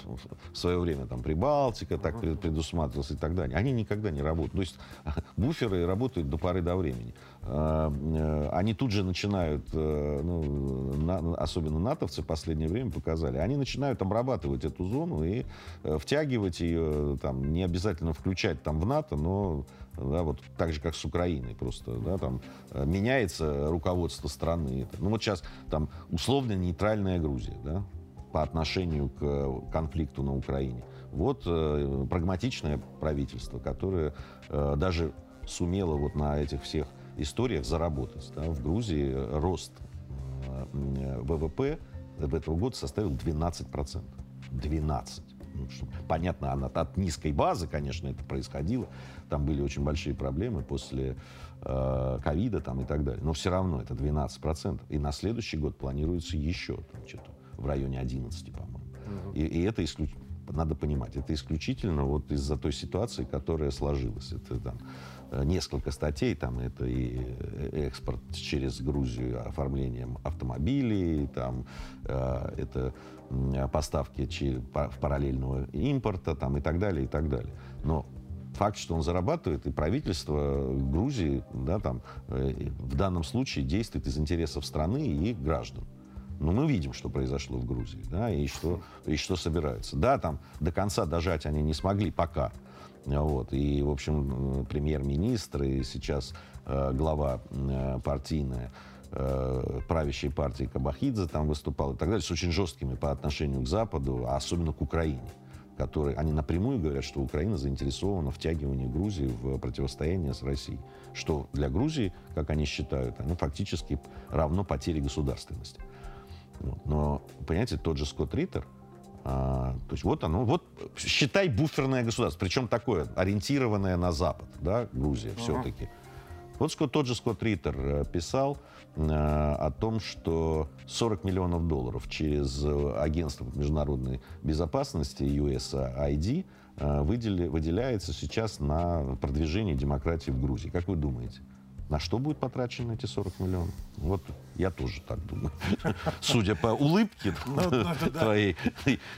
в свое время там Прибалтика так пред- предусматривалась и так далее. Они никогда не работают. Есть буферы работают до поры до времени. А, э, Они тут же начинают, э, ну, на- особенно натовцы в последнее время показали, они начинают обрабатывать эту зону и э, втягивать ее, там, не обязательно включать там в НАТО, но да, вот так же, как с Украиной просто, да, там меняется руководство страны. Ну вот сейчас там условно нейтральная Грузия, да, по отношению к конфликту на Украине. Вот э, прагматичное правительство, которое э, даже сумело вот на этих всех историях заработать. Да. В Грузии рост э, ВВП в этого года составил 12%. 12. Ну, что, понятно, она от низкой базы, конечно, это происходило. Там были очень большие проблемы после э, ковида там, и так далее. Но все равно это 12%. И на следующий год планируется еще что-то в районе 11, по-моему. Угу. И, и это исключительно надо понимать, это исключительно вот из-за той ситуации, которая сложилась. Это там э, несколько статей, там это и э, экспорт через Грузию оформлением автомобилей, там э, это поставки в параллельного импорта, там и так далее, и так далее. Но факт, что он зарабатывает, и правительство Грузии, да, там, в данном случае действует из интересов страны и граждан. Но мы видим, что произошло в Грузии, да, и что, и что собирается. Да, там до конца дожать они не смогли пока. Вот. И, в общем, премьер-министр и сейчас э, глава э, партийная э, правящей партии Кабахидзе там выступал и так далее, с очень жесткими по отношению к Западу, а особенно к Украине которые, они напрямую говорят, что Украина заинтересована в втягивании Грузии в противостояние с Россией. Что для Грузии, как они считают, оно фактически равно потере государственности. Но, понимаете, тот же Скотт Риттер, а, то есть вот оно, вот считай буферное государство, причем такое, ориентированное на Запад, да, Грузия uh-huh. все-таки. Вот Скотт, тот же Скотт Риттер э, писал э, о том, что 40 миллионов долларов через э, агентство международной безопасности USAID э, выдели, выделяется сейчас на продвижение демократии в Грузии. Как вы думаете? На что будет потрачено эти 40 миллионов? Вот я тоже так думаю. Судя по улыбке ну, твоей,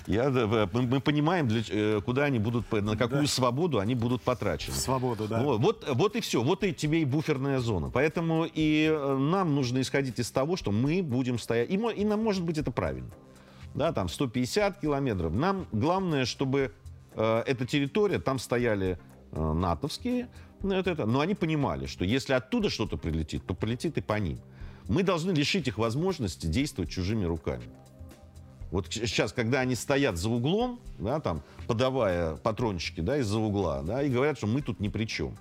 я, мы понимаем, для, э, куда они будут, на какую свободу они будут потрачены. Свободу, да. Вот, вот, и все. Вот и тебе и буферная зона. Поэтому и э, нам нужно исходить из того, что мы будем стоять. И, и нам, может быть, это правильно. Да, там 150 километров. Нам главное, чтобы э, эта территория, там стояли э, натовские это, это. Но они понимали, что если оттуда что-то прилетит, то прилетит и по ним. Мы должны лишить их возможности действовать чужими руками. Вот сейчас, когда они стоят за углом, да, там, подавая патрончики да, из-за угла, да, и говорят, что мы тут ни при чем.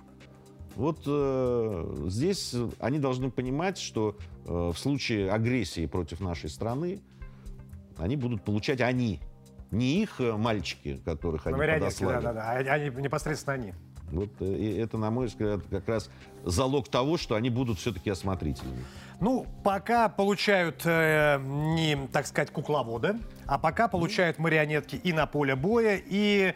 Вот э, здесь они должны понимать, что э, в случае агрессии против нашей страны они будут получать они, не их э, мальчики, которых они подослали. Да, да, да, они, непосредственно они. Вот э, и это, на мой взгляд, как раз залог того, что они будут все-таки осмотрительными. Ну, пока получают э, не, так сказать, кукловоды, а пока получают марионетки и на поле боя. И,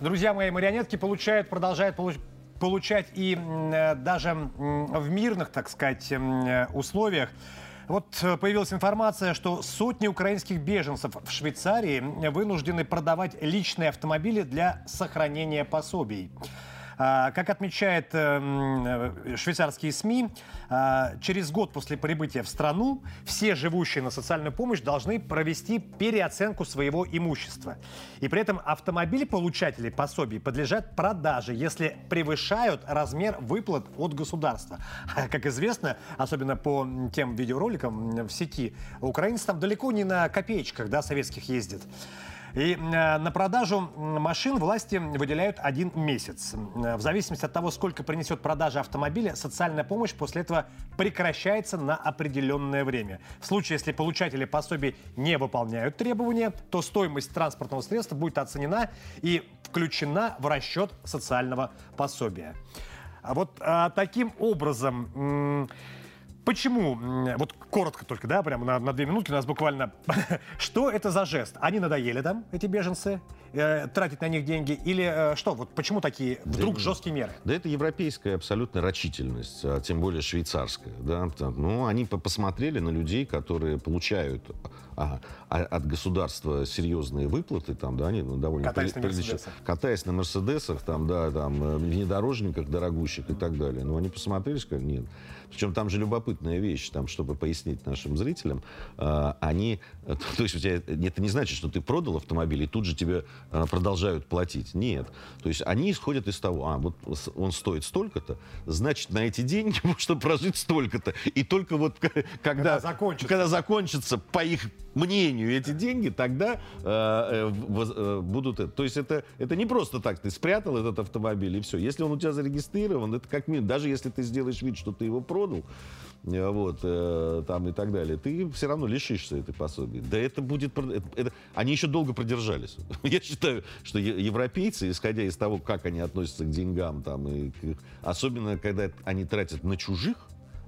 друзья мои, марионетки получают, продолжают получать получать и э, даже в мирных, так сказать, э, условиях. Вот э, появилась информация, что сотни украинских беженцев в Швейцарии вынуждены продавать личные автомобили для сохранения пособий. А, как отмечает эм, швейцарские СМИ, а, через год после прибытия в страну все живущие на социальную помощь должны провести переоценку своего имущества. И при этом автомобили получателей пособий подлежат продаже, если превышают размер выплат от государства. Как известно, особенно по тем видеороликам в сети, украинцы там далеко не на копеечках да, советских ездят. И э, на продажу машин власти выделяют один месяц. Э, в зависимости от того, сколько принесет продажа автомобиля, социальная помощь после этого прекращается на определенное время. В случае, если получатели пособий не выполняют требования, то стоимость транспортного средства будет оценена и включена в расчет социального пособия. А вот а, таким образом... Почему, вот коротко только, да, прямо на, на две минутки, у нас буквально, что это за жест? Они надоели там, эти беженцы, э, тратить на них деньги? Или э, что, вот почему такие вдруг да, жесткие меры? Да это европейская абсолютно рачительность, а тем более швейцарская. Да? Ну, они посмотрели на людей, которые получают а, а, от государства серьезные выплаты, там, да, они ну, довольно... Катаясь при, на Мерседесах. Катаясь на Мерседесах, там, да, там, э, внедорожниках дорогущих и так далее. Но они посмотрели, сказали, нет, причем там же любопытная вещь, там, чтобы пояснить нашим зрителям, э, они, то есть у тебя это не значит, что ты продал автомобиль и тут же тебе э, продолжают платить. Нет. То есть они исходят из того, а вот он стоит столько-то, значит на эти деньги можно прожить столько-то. И только вот когда, когда, закончится. когда закончится по их мнению эти деньги, тогда э, э, э, будут... То есть это, это не просто так, ты спрятал этот автомобиль и все. Если он у тебя зарегистрирован, это как минимум, даже если ты сделаешь вид, что ты его продал, э, вот, э, там и так далее, ты все равно лишишься этой пособия. Да это будет... это- это- они еще долго продержались. Я считаю, что европейцы, исходя из того, как они относятся к деньгам, там, и особенно когда они тратят на чужих,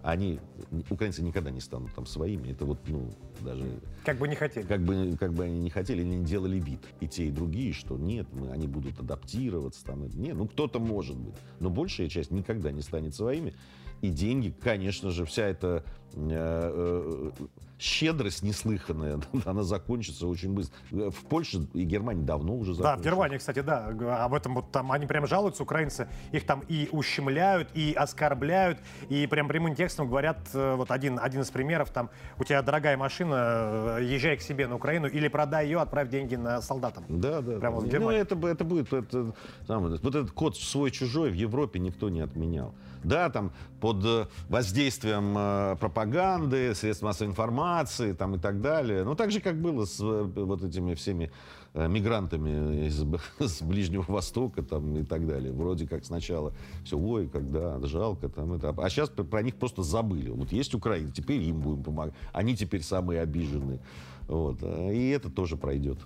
они, украинцы никогда не станут там своими. Это вот, ну, даже... Как бы не хотели. Как бы, как бы они не хотели, они не делали вид. И те, и другие, что нет, мы, они будут адаптироваться. Там, нет, ну, кто-то может быть. Но большая часть никогда не станет своими. И деньги, конечно же, вся эта э, э, щедрость неслыханная, она закончится очень быстро. Э, В Польше и Германии давно уже Да, в закончилась. Германии, кстати, да, об этом вот там они прям жалуются, украинцы, их там и ущемляют, и оскорбляют, и прям прямым текстом говорят, э, вот один, один из примеров, там, у тебя дорогая машина, э, езжай к себе на Украину, или продай ее, отправь деньги на солдатам. Да, да. Прямо да. в Ну, Германии. это, б- это будет, это, самое, вот этот код свой-чужой в Европе никто не отменял. Да, там под э, воздействием э, пропаганды, средств массовой информации там, и так далее. Ну, так же, как было с э, вот этими всеми мигрантами из, с Ближнего Востока там, и так далее. Вроде как сначала все, ой, когда жалко. Там, это. А сейчас про них просто забыли. Вот есть Украина, теперь им будем помогать. Они теперь самые обиженные. Вот. И это тоже пройдет.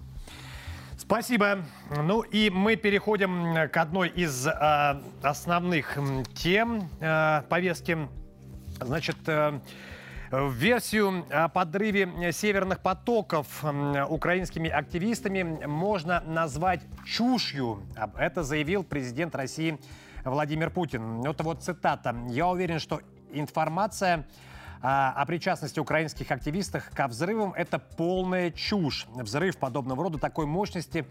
Спасибо. Ну и мы переходим э, к одной из э, основных тем э, повестки. Значит, э, версию о подрыве северных потоков украинскими активистами можно назвать чушью. Это заявил президент России Владимир Путин. Это вот цитата. «Я уверен, что информация а, о причастности украинских активистов ко взрывам – это полная чушь. Взрыв подобного рода такой мощности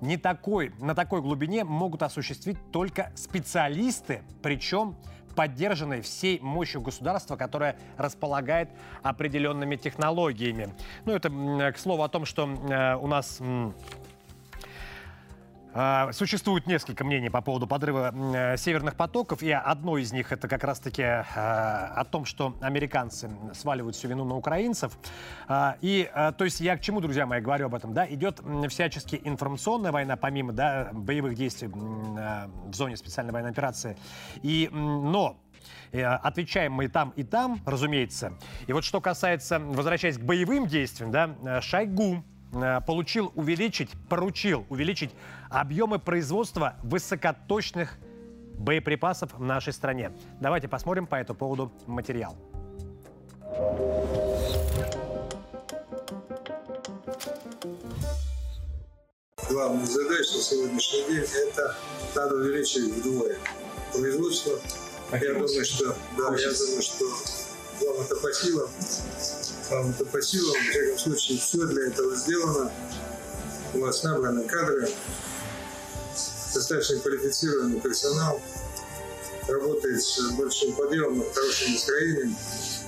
не такой, на такой глубине могут осуществить только специалисты, причем поддержанные всей мощью государства, которое располагает определенными технологиями. Ну, это, к слову, о том, что э, у нас Существует несколько мнений по поводу подрыва э, северных потоков, и одно из них это как раз-таки э, о том, что американцы сваливают всю вину на украинцев. А, И, э, то есть, я к чему, друзья мои, говорю об этом, да, идет всячески информационная война, помимо, да, боевых действий в зоне специальной военной операции. И, но Отвечаем мы и там, и там, разумеется. И вот что касается, возвращаясь к боевым действиям, да, Шойгу получил увеличить, поручил увеличить объемы производства высокоточных боеприпасов в нашей стране. Давайте посмотрим по этому поводу материал. главная задача на сегодняшний день это надо увеличить вдвое производство. Я думаю, что да, я думаю, что вам это по силам. Вам это по силам. В всяком случае, все для этого сделано. У вас набраны кадры, достаточно квалифицированный персонал, работает с большим подъемом, хорошим настроением.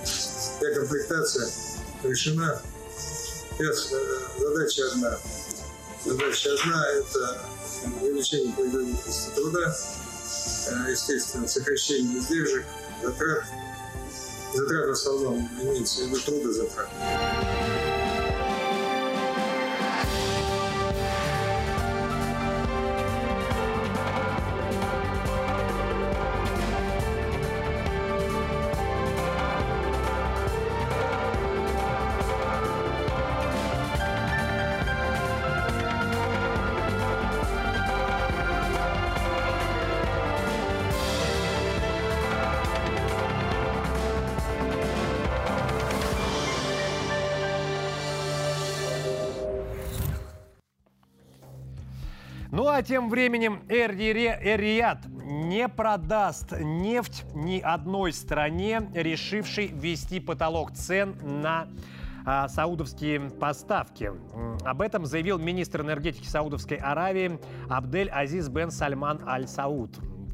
Вся комплектация решена. Сейчас э, задача одна Задача одна – это увеличение производительности труда, э, естественно, сокращение издержек, затрат. Затрат в основном имеется в виду трудозатрат. А тем временем Эр-Ри- Эр-Рияд не продаст нефть ни одной стране, решившей ввести потолок цен на а, саудовские поставки. Об этом заявил министр энергетики Саудовской Аравии Абдель Азиз бен Сальман Аль Сауд.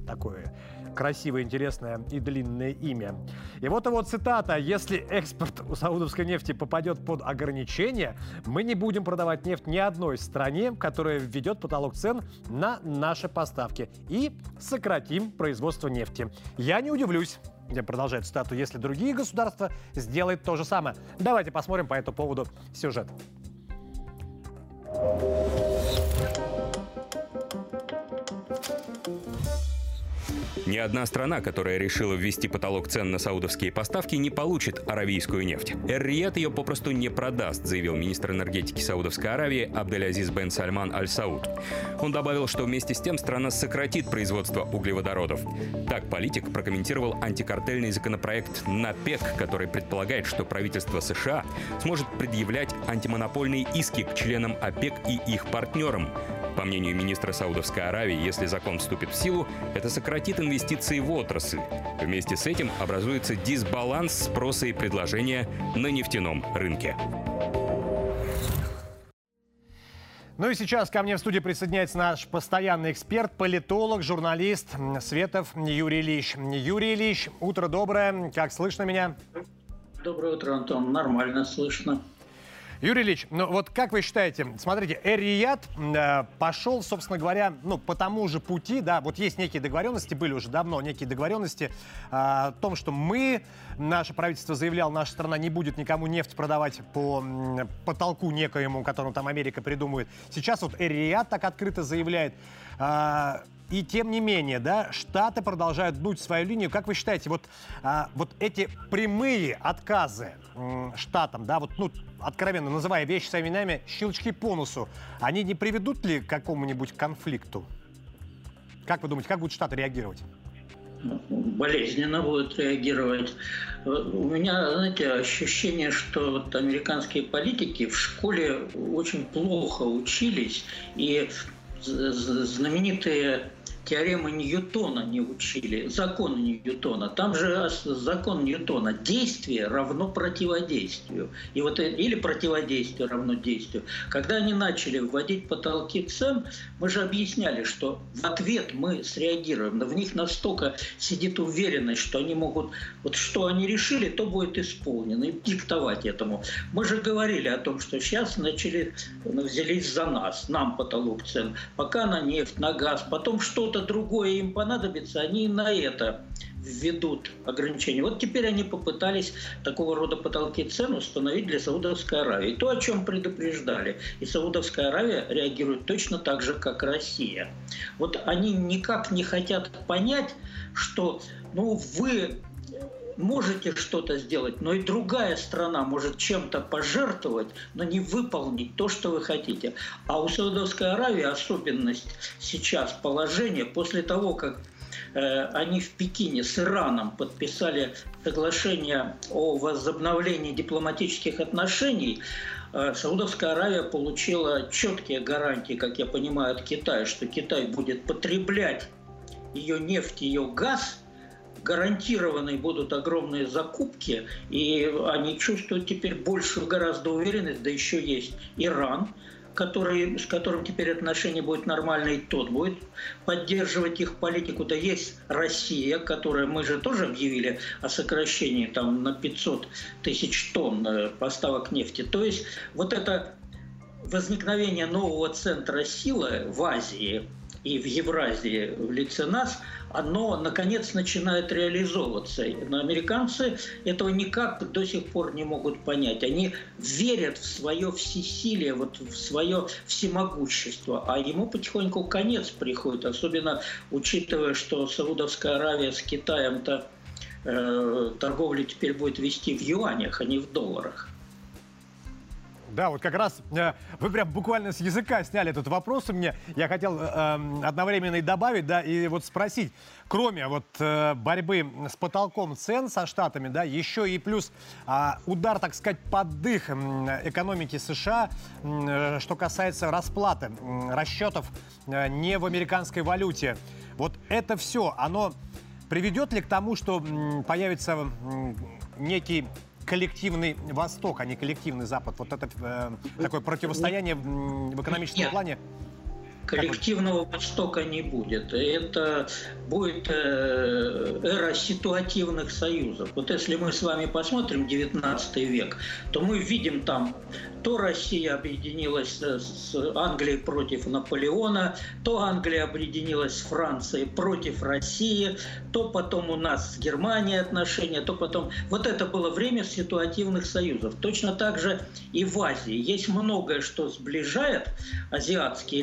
Такое красивое, интересное и длинное имя. И вот его цитата. Если экспорт у саудовской нефти попадет под ограничения, мы не будем продавать нефть ни одной стране, которая введет потолок цен на наши поставки и сократим производство нефти. Я не удивлюсь, где продолжает цитату, если другие государства сделают то же самое. Давайте посмотрим по этому поводу сюжет. Ни одна страна, которая решила ввести потолок цен на саудовские поставки, не получит аравийскую нефть. Эр-Рияд ее попросту не продаст, заявил министр энергетики Саудовской Аравии Абделязиз бен Сальман Аль-Сауд. Он добавил, что вместе с тем страна сократит производство углеводородов. Так политик прокомментировал антикартельный законопроект НАПЕК, который предполагает, что правительство США сможет предъявлять антимонопольные иски к членам ОПЕК и их партнерам. По мнению министра Саудовской Аравии, если закон вступит в силу, это сократит инвестиции в отрасль. Вместе с этим образуется дисбаланс спроса и предложения на нефтяном рынке. Ну и сейчас ко мне в студии присоединяется наш постоянный эксперт, политолог, журналист Светов Юрий Ильич. Юрий Ильич, утро доброе. Как слышно меня? Доброе утро, Антон. Нормально слышно. Юрий Ильич, ну вот как вы считаете, смотрите, Эр-Рияд э, пошел, собственно говоря, ну, по тому же пути, да, вот есть некие договоренности, были уже давно некие договоренности э, о том, что мы, наше правительство заявляло, наша страна не будет никому нефть продавать по э, потолку некоему, которому там Америка придумывает. Сейчас вот Эр-Рияд так открыто заявляет, э, и тем не менее, да, Штаты продолжают гнуть свою линию. Как вы считаете, вот, а, вот эти прямые отказы м, Штатам, да, вот, ну, откровенно называя вещи своими именами, щелчки по носу, они не приведут ли к какому-нибудь конфликту? Как вы думаете, как будут Штаты реагировать? болезненно будут реагировать. У меня, знаете, ощущение, что вот американские политики в школе очень плохо учились, и знаменитые теоремы Ньютона не учили, закон Ньютона. Там же закон Ньютона. Действие равно противодействию. И вот, или противодействие равно действию. Когда они начали вводить потолки цен, мы же объясняли, что в ответ мы среагируем. Но в них настолько сидит уверенность, что они могут... Вот что они решили, то будет исполнено. И диктовать этому. Мы же говорили о том, что сейчас начали, ну, взялись за нас. Нам потолок цен. Пока на нефть, на газ. Потом что-то другое им понадобится, они на это введут ограничения. Вот теперь они попытались такого рода потолки цен установить для Саудовской Аравии. То, о чем предупреждали. И Саудовская Аравия реагирует точно так же, как Россия. Вот они никак не хотят понять, что ну, вы можете что-то сделать, но и другая страна может чем-то пожертвовать, но не выполнить то, что вы хотите. А у Саудовской Аравии особенность сейчас положения после того, как э, они в Пекине с Ираном подписали соглашение о возобновлении дипломатических отношений, э, Саудовская Аравия получила четкие гарантии, как я понимаю, от Китая, что Китай будет потреблять ее нефть, ее газ – гарантированные будут огромные закупки, и они чувствуют теперь большую гораздо уверенность, да еще есть Иран, который, с которым теперь отношения будут нормальные, и тот будет поддерживать их политику. Да есть Россия, которая, мы же тоже объявили о сокращении там, на 500 тысяч тонн э, поставок нефти. То есть вот это возникновение нового центра силы в Азии и в Евразии в лице нас – оно, наконец, начинает реализовываться. Но американцы этого никак до сих пор не могут понять. Они верят в свое всесилие, вот в свое всемогущество, а ему потихоньку конец приходит, особенно учитывая, что Саудовская Аравия с Китаем-то э, торговлю теперь будет вести в юанях, а не в долларах. Да, вот как раз э, вы прям буквально с языка сняли этот вопрос у меня. Я хотел э, эм, одновременно и добавить, да, и вот спросить, кроме вот э, борьбы с потолком цен со Штатами, да, еще и плюс э, удар, так сказать, под дых экономики США, э, что касается расплаты, э, расчетов э, не в американской валюте. Вот это все, оно приведет ли к тому, что э, появится э, некий коллективный Восток, а не коллективный Запад. Вот это э, такое противостояние в экономическом Нет. плане. Коллективного Востока не будет. Это будет э, эра ситуативных союзов. Вот если мы с вами посмотрим 19 век, то мы видим там то Россия объединилась с Англией против Наполеона, то Англия объединилась с Францией против России, то потом у нас с Германией отношения, то потом... Вот это было время ситуативных союзов. Точно так же и в Азии. Есть многое, что сближает азиатский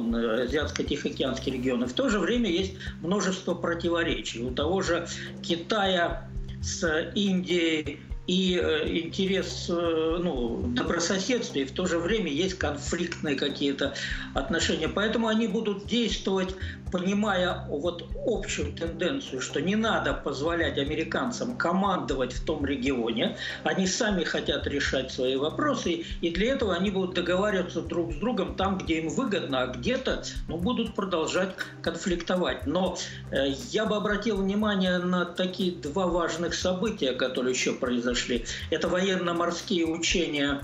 регион, азиатско-тихоокеанский регион, и в то же время есть множество противоречий. У того же Китая с Индией и э, интерес э, ну, добрососедства, и в то же время есть конфликтные какие-то отношения. Поэтому они будут действовать, понимая вот общую тенденцию, что не надо позволять американцам командовать в том регионе. Они сами хотят решать свои вопросы, и для этого они будут договариваться друг с другом там, где им выгодно, а где-то ну, будут продолжать конфликтовать. Но э, я бы обратил внимание на такие два важных события, которые еще произошли произошли. Это военно-морские учения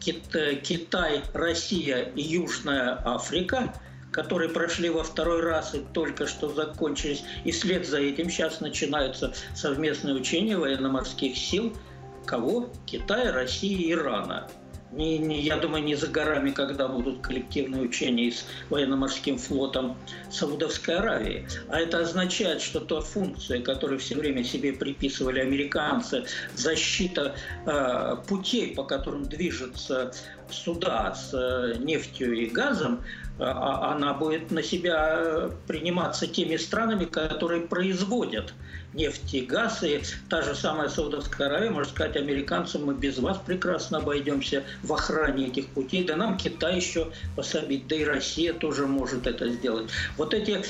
Китай, Россия и Южная Африка, которые прошли во второй раз и только что закончились. И вслед за этим сейчас начинаются совместные учения военно-морских сил. Кого? Китая, России и Ирана не, не, я думаю, не за горами, когда будут коллективные учения с военно-морским флотом Саудовской Аравии. А это означает, что та функция, которую все время себе приписывали американцы, защита э, путей, по которым движется суда с э, нефтью и газом, э, она будет на себя приниматься теми странами, которые производят нефть и газ. И та же самая Саудовская Аравия может сказать американцам, мы без вас прекрасно обойдемся в охране этих путей. Да нам Китай еще пособить, да и Россия тоже может это сделать. Вот эти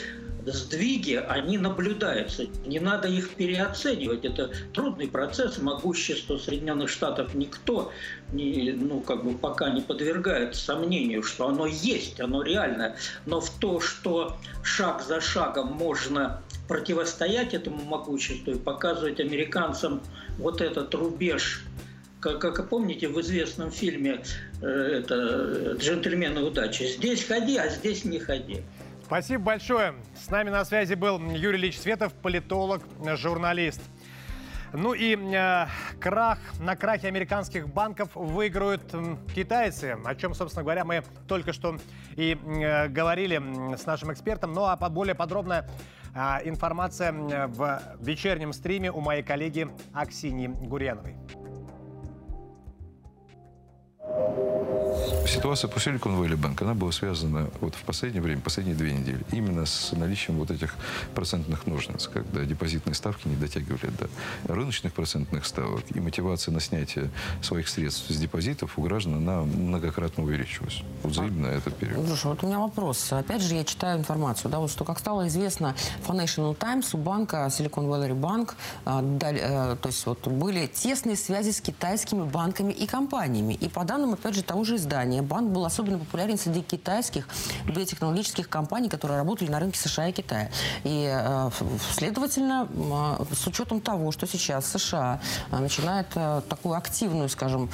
сдвиги, они наблюдаются. Не надо их переоценивать. Это трудный процесс. Могущество Соединенных Штатов никто не, ну, как бы пока не подвергает сомнению, что оно есть, оно реальное. Но в то, что шаг за шагом можно противостоять этому могуществу и показывать американцам вот этот рубеж как, как помните в известном фильме э, это «Джентльмены удачи». Здесь ходи, а здесь не ходи. Спасибо большое. С нами на связи был Юрий Ильич Светов, политолог, журналист. Ну и э, крах, на крахе американских банков выиграют э, китайцы, о чем, собственно говоря, мы только что и э, говорили с нашим экспертом. Ну а более подробная э, информация в вечернем стриме у моей коллеги Аксини Гурьяновой. Ситуация по Silicon Valley Bank, она была связана вот в последнее время, последние две недели, именно с наличием вот этих процентных ножниц, когда депозитные ставки не дотягивали до рыночных процентных ставок, и мотивация на снятие своих средств с депозитов у граждан, она многократно увеличилась. Вот взаимно этот период. Слушай, вот у меня вопрос. Опять же, я читаю информацию, да, вот что, как стало известно, Financial Times у банка Silicon Valley Bank, э, то есть вот были тесные связи с китайскими банками и компаниями. И по данным, опять же, того же издания, банк был особенно популярен среди китайских биотехнологических компаний, которые работали на рынке США и Китая. И, э, следовательно, э, с учетом того, что сейчас США э, начинает такую активную, скажем,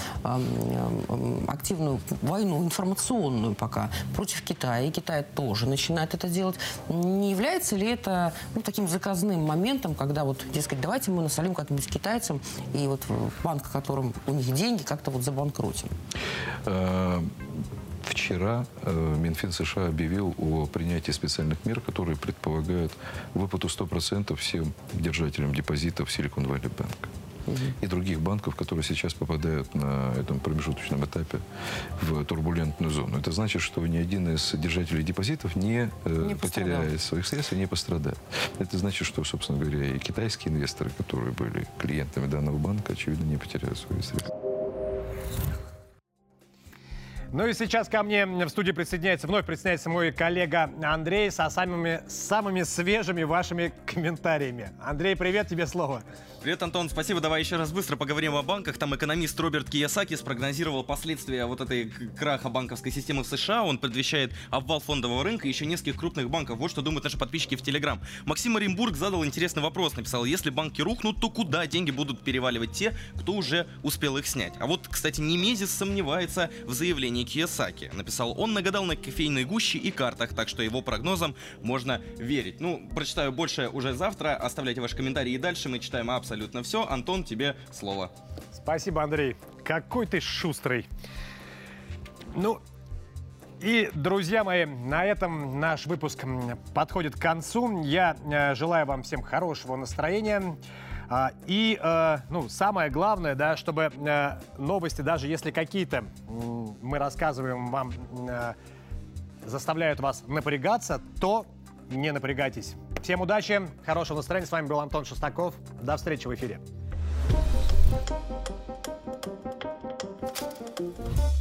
активную войну информационную пока против Китая, и Китай тоже начинает это делать, не является ли это ну, таким заказным моментом, когда вот, дескать, давайте мы насолим как-нибудь китайцам, и вот банк, которым у них деньги, как-то вот забанкротим? Вчера э, Минфин США объявил о принятии специальных мер, которые предполагают выплату 100% всем держателям депозитов Silicon Valley Bank и других банков, которые сейчас попадают на этом промежуточном этапе в турбулентную зону. Это значит, что ни один из держателей депозитов не, э, не потеряет своих средств и не пострадает. Это значит, что, собственно говоря, и китайские инвесторы, которые были клиентами данного банка, очевидно, не потеряют свои средства. Ну и сейчас ко мне в студии присоединяется, вновь присоединяется мой коллега Андрей со самыми, самыми свежими вашими комментариями. Андрей, привет, тебе слово. Привет, Антон, спасибо. Давай еще раз быстро поговорим о банках. Там экономист Роберт Киясаки спрогнозировал последствия вот этой краха банковской системы в США. Он предвещает обвал фондового рынка и еще нескольких крупных банков. Вот что думают наши подписчики в Телеграм. Максим Оренбург задал интересный вопрос. Написал, если банки рухнут, то куда деньги будут переваливать те, кто уже успел их снять? А вот, кстати, Немезис сомневается в заявлении компании Kiyosaki. Написал он, нагадал на кофейной гуще и картах, так что его прогнозам можно верить. Ну, прочитаю больше уже завтра. Оставляйте ваши комментарии и дальше мы читаем абсолютно все. Антон, тебе слово. Спасибо, Андрей. Какой ты шустрый. Ну, и, друзья мои, на этом наш выпуск подходит к концу. Я э, желаю вам всем хорошего настроения. А, и, э, ну, самое главное, да, чтобы э, новости, даже если какие-то мы рассказываем вам, заставляют вас напрягаться, то не напрягайтесь. Всем удачи, хорошего настроения. С вами был Антон Шестаков. До встречи в эфире. Thank you.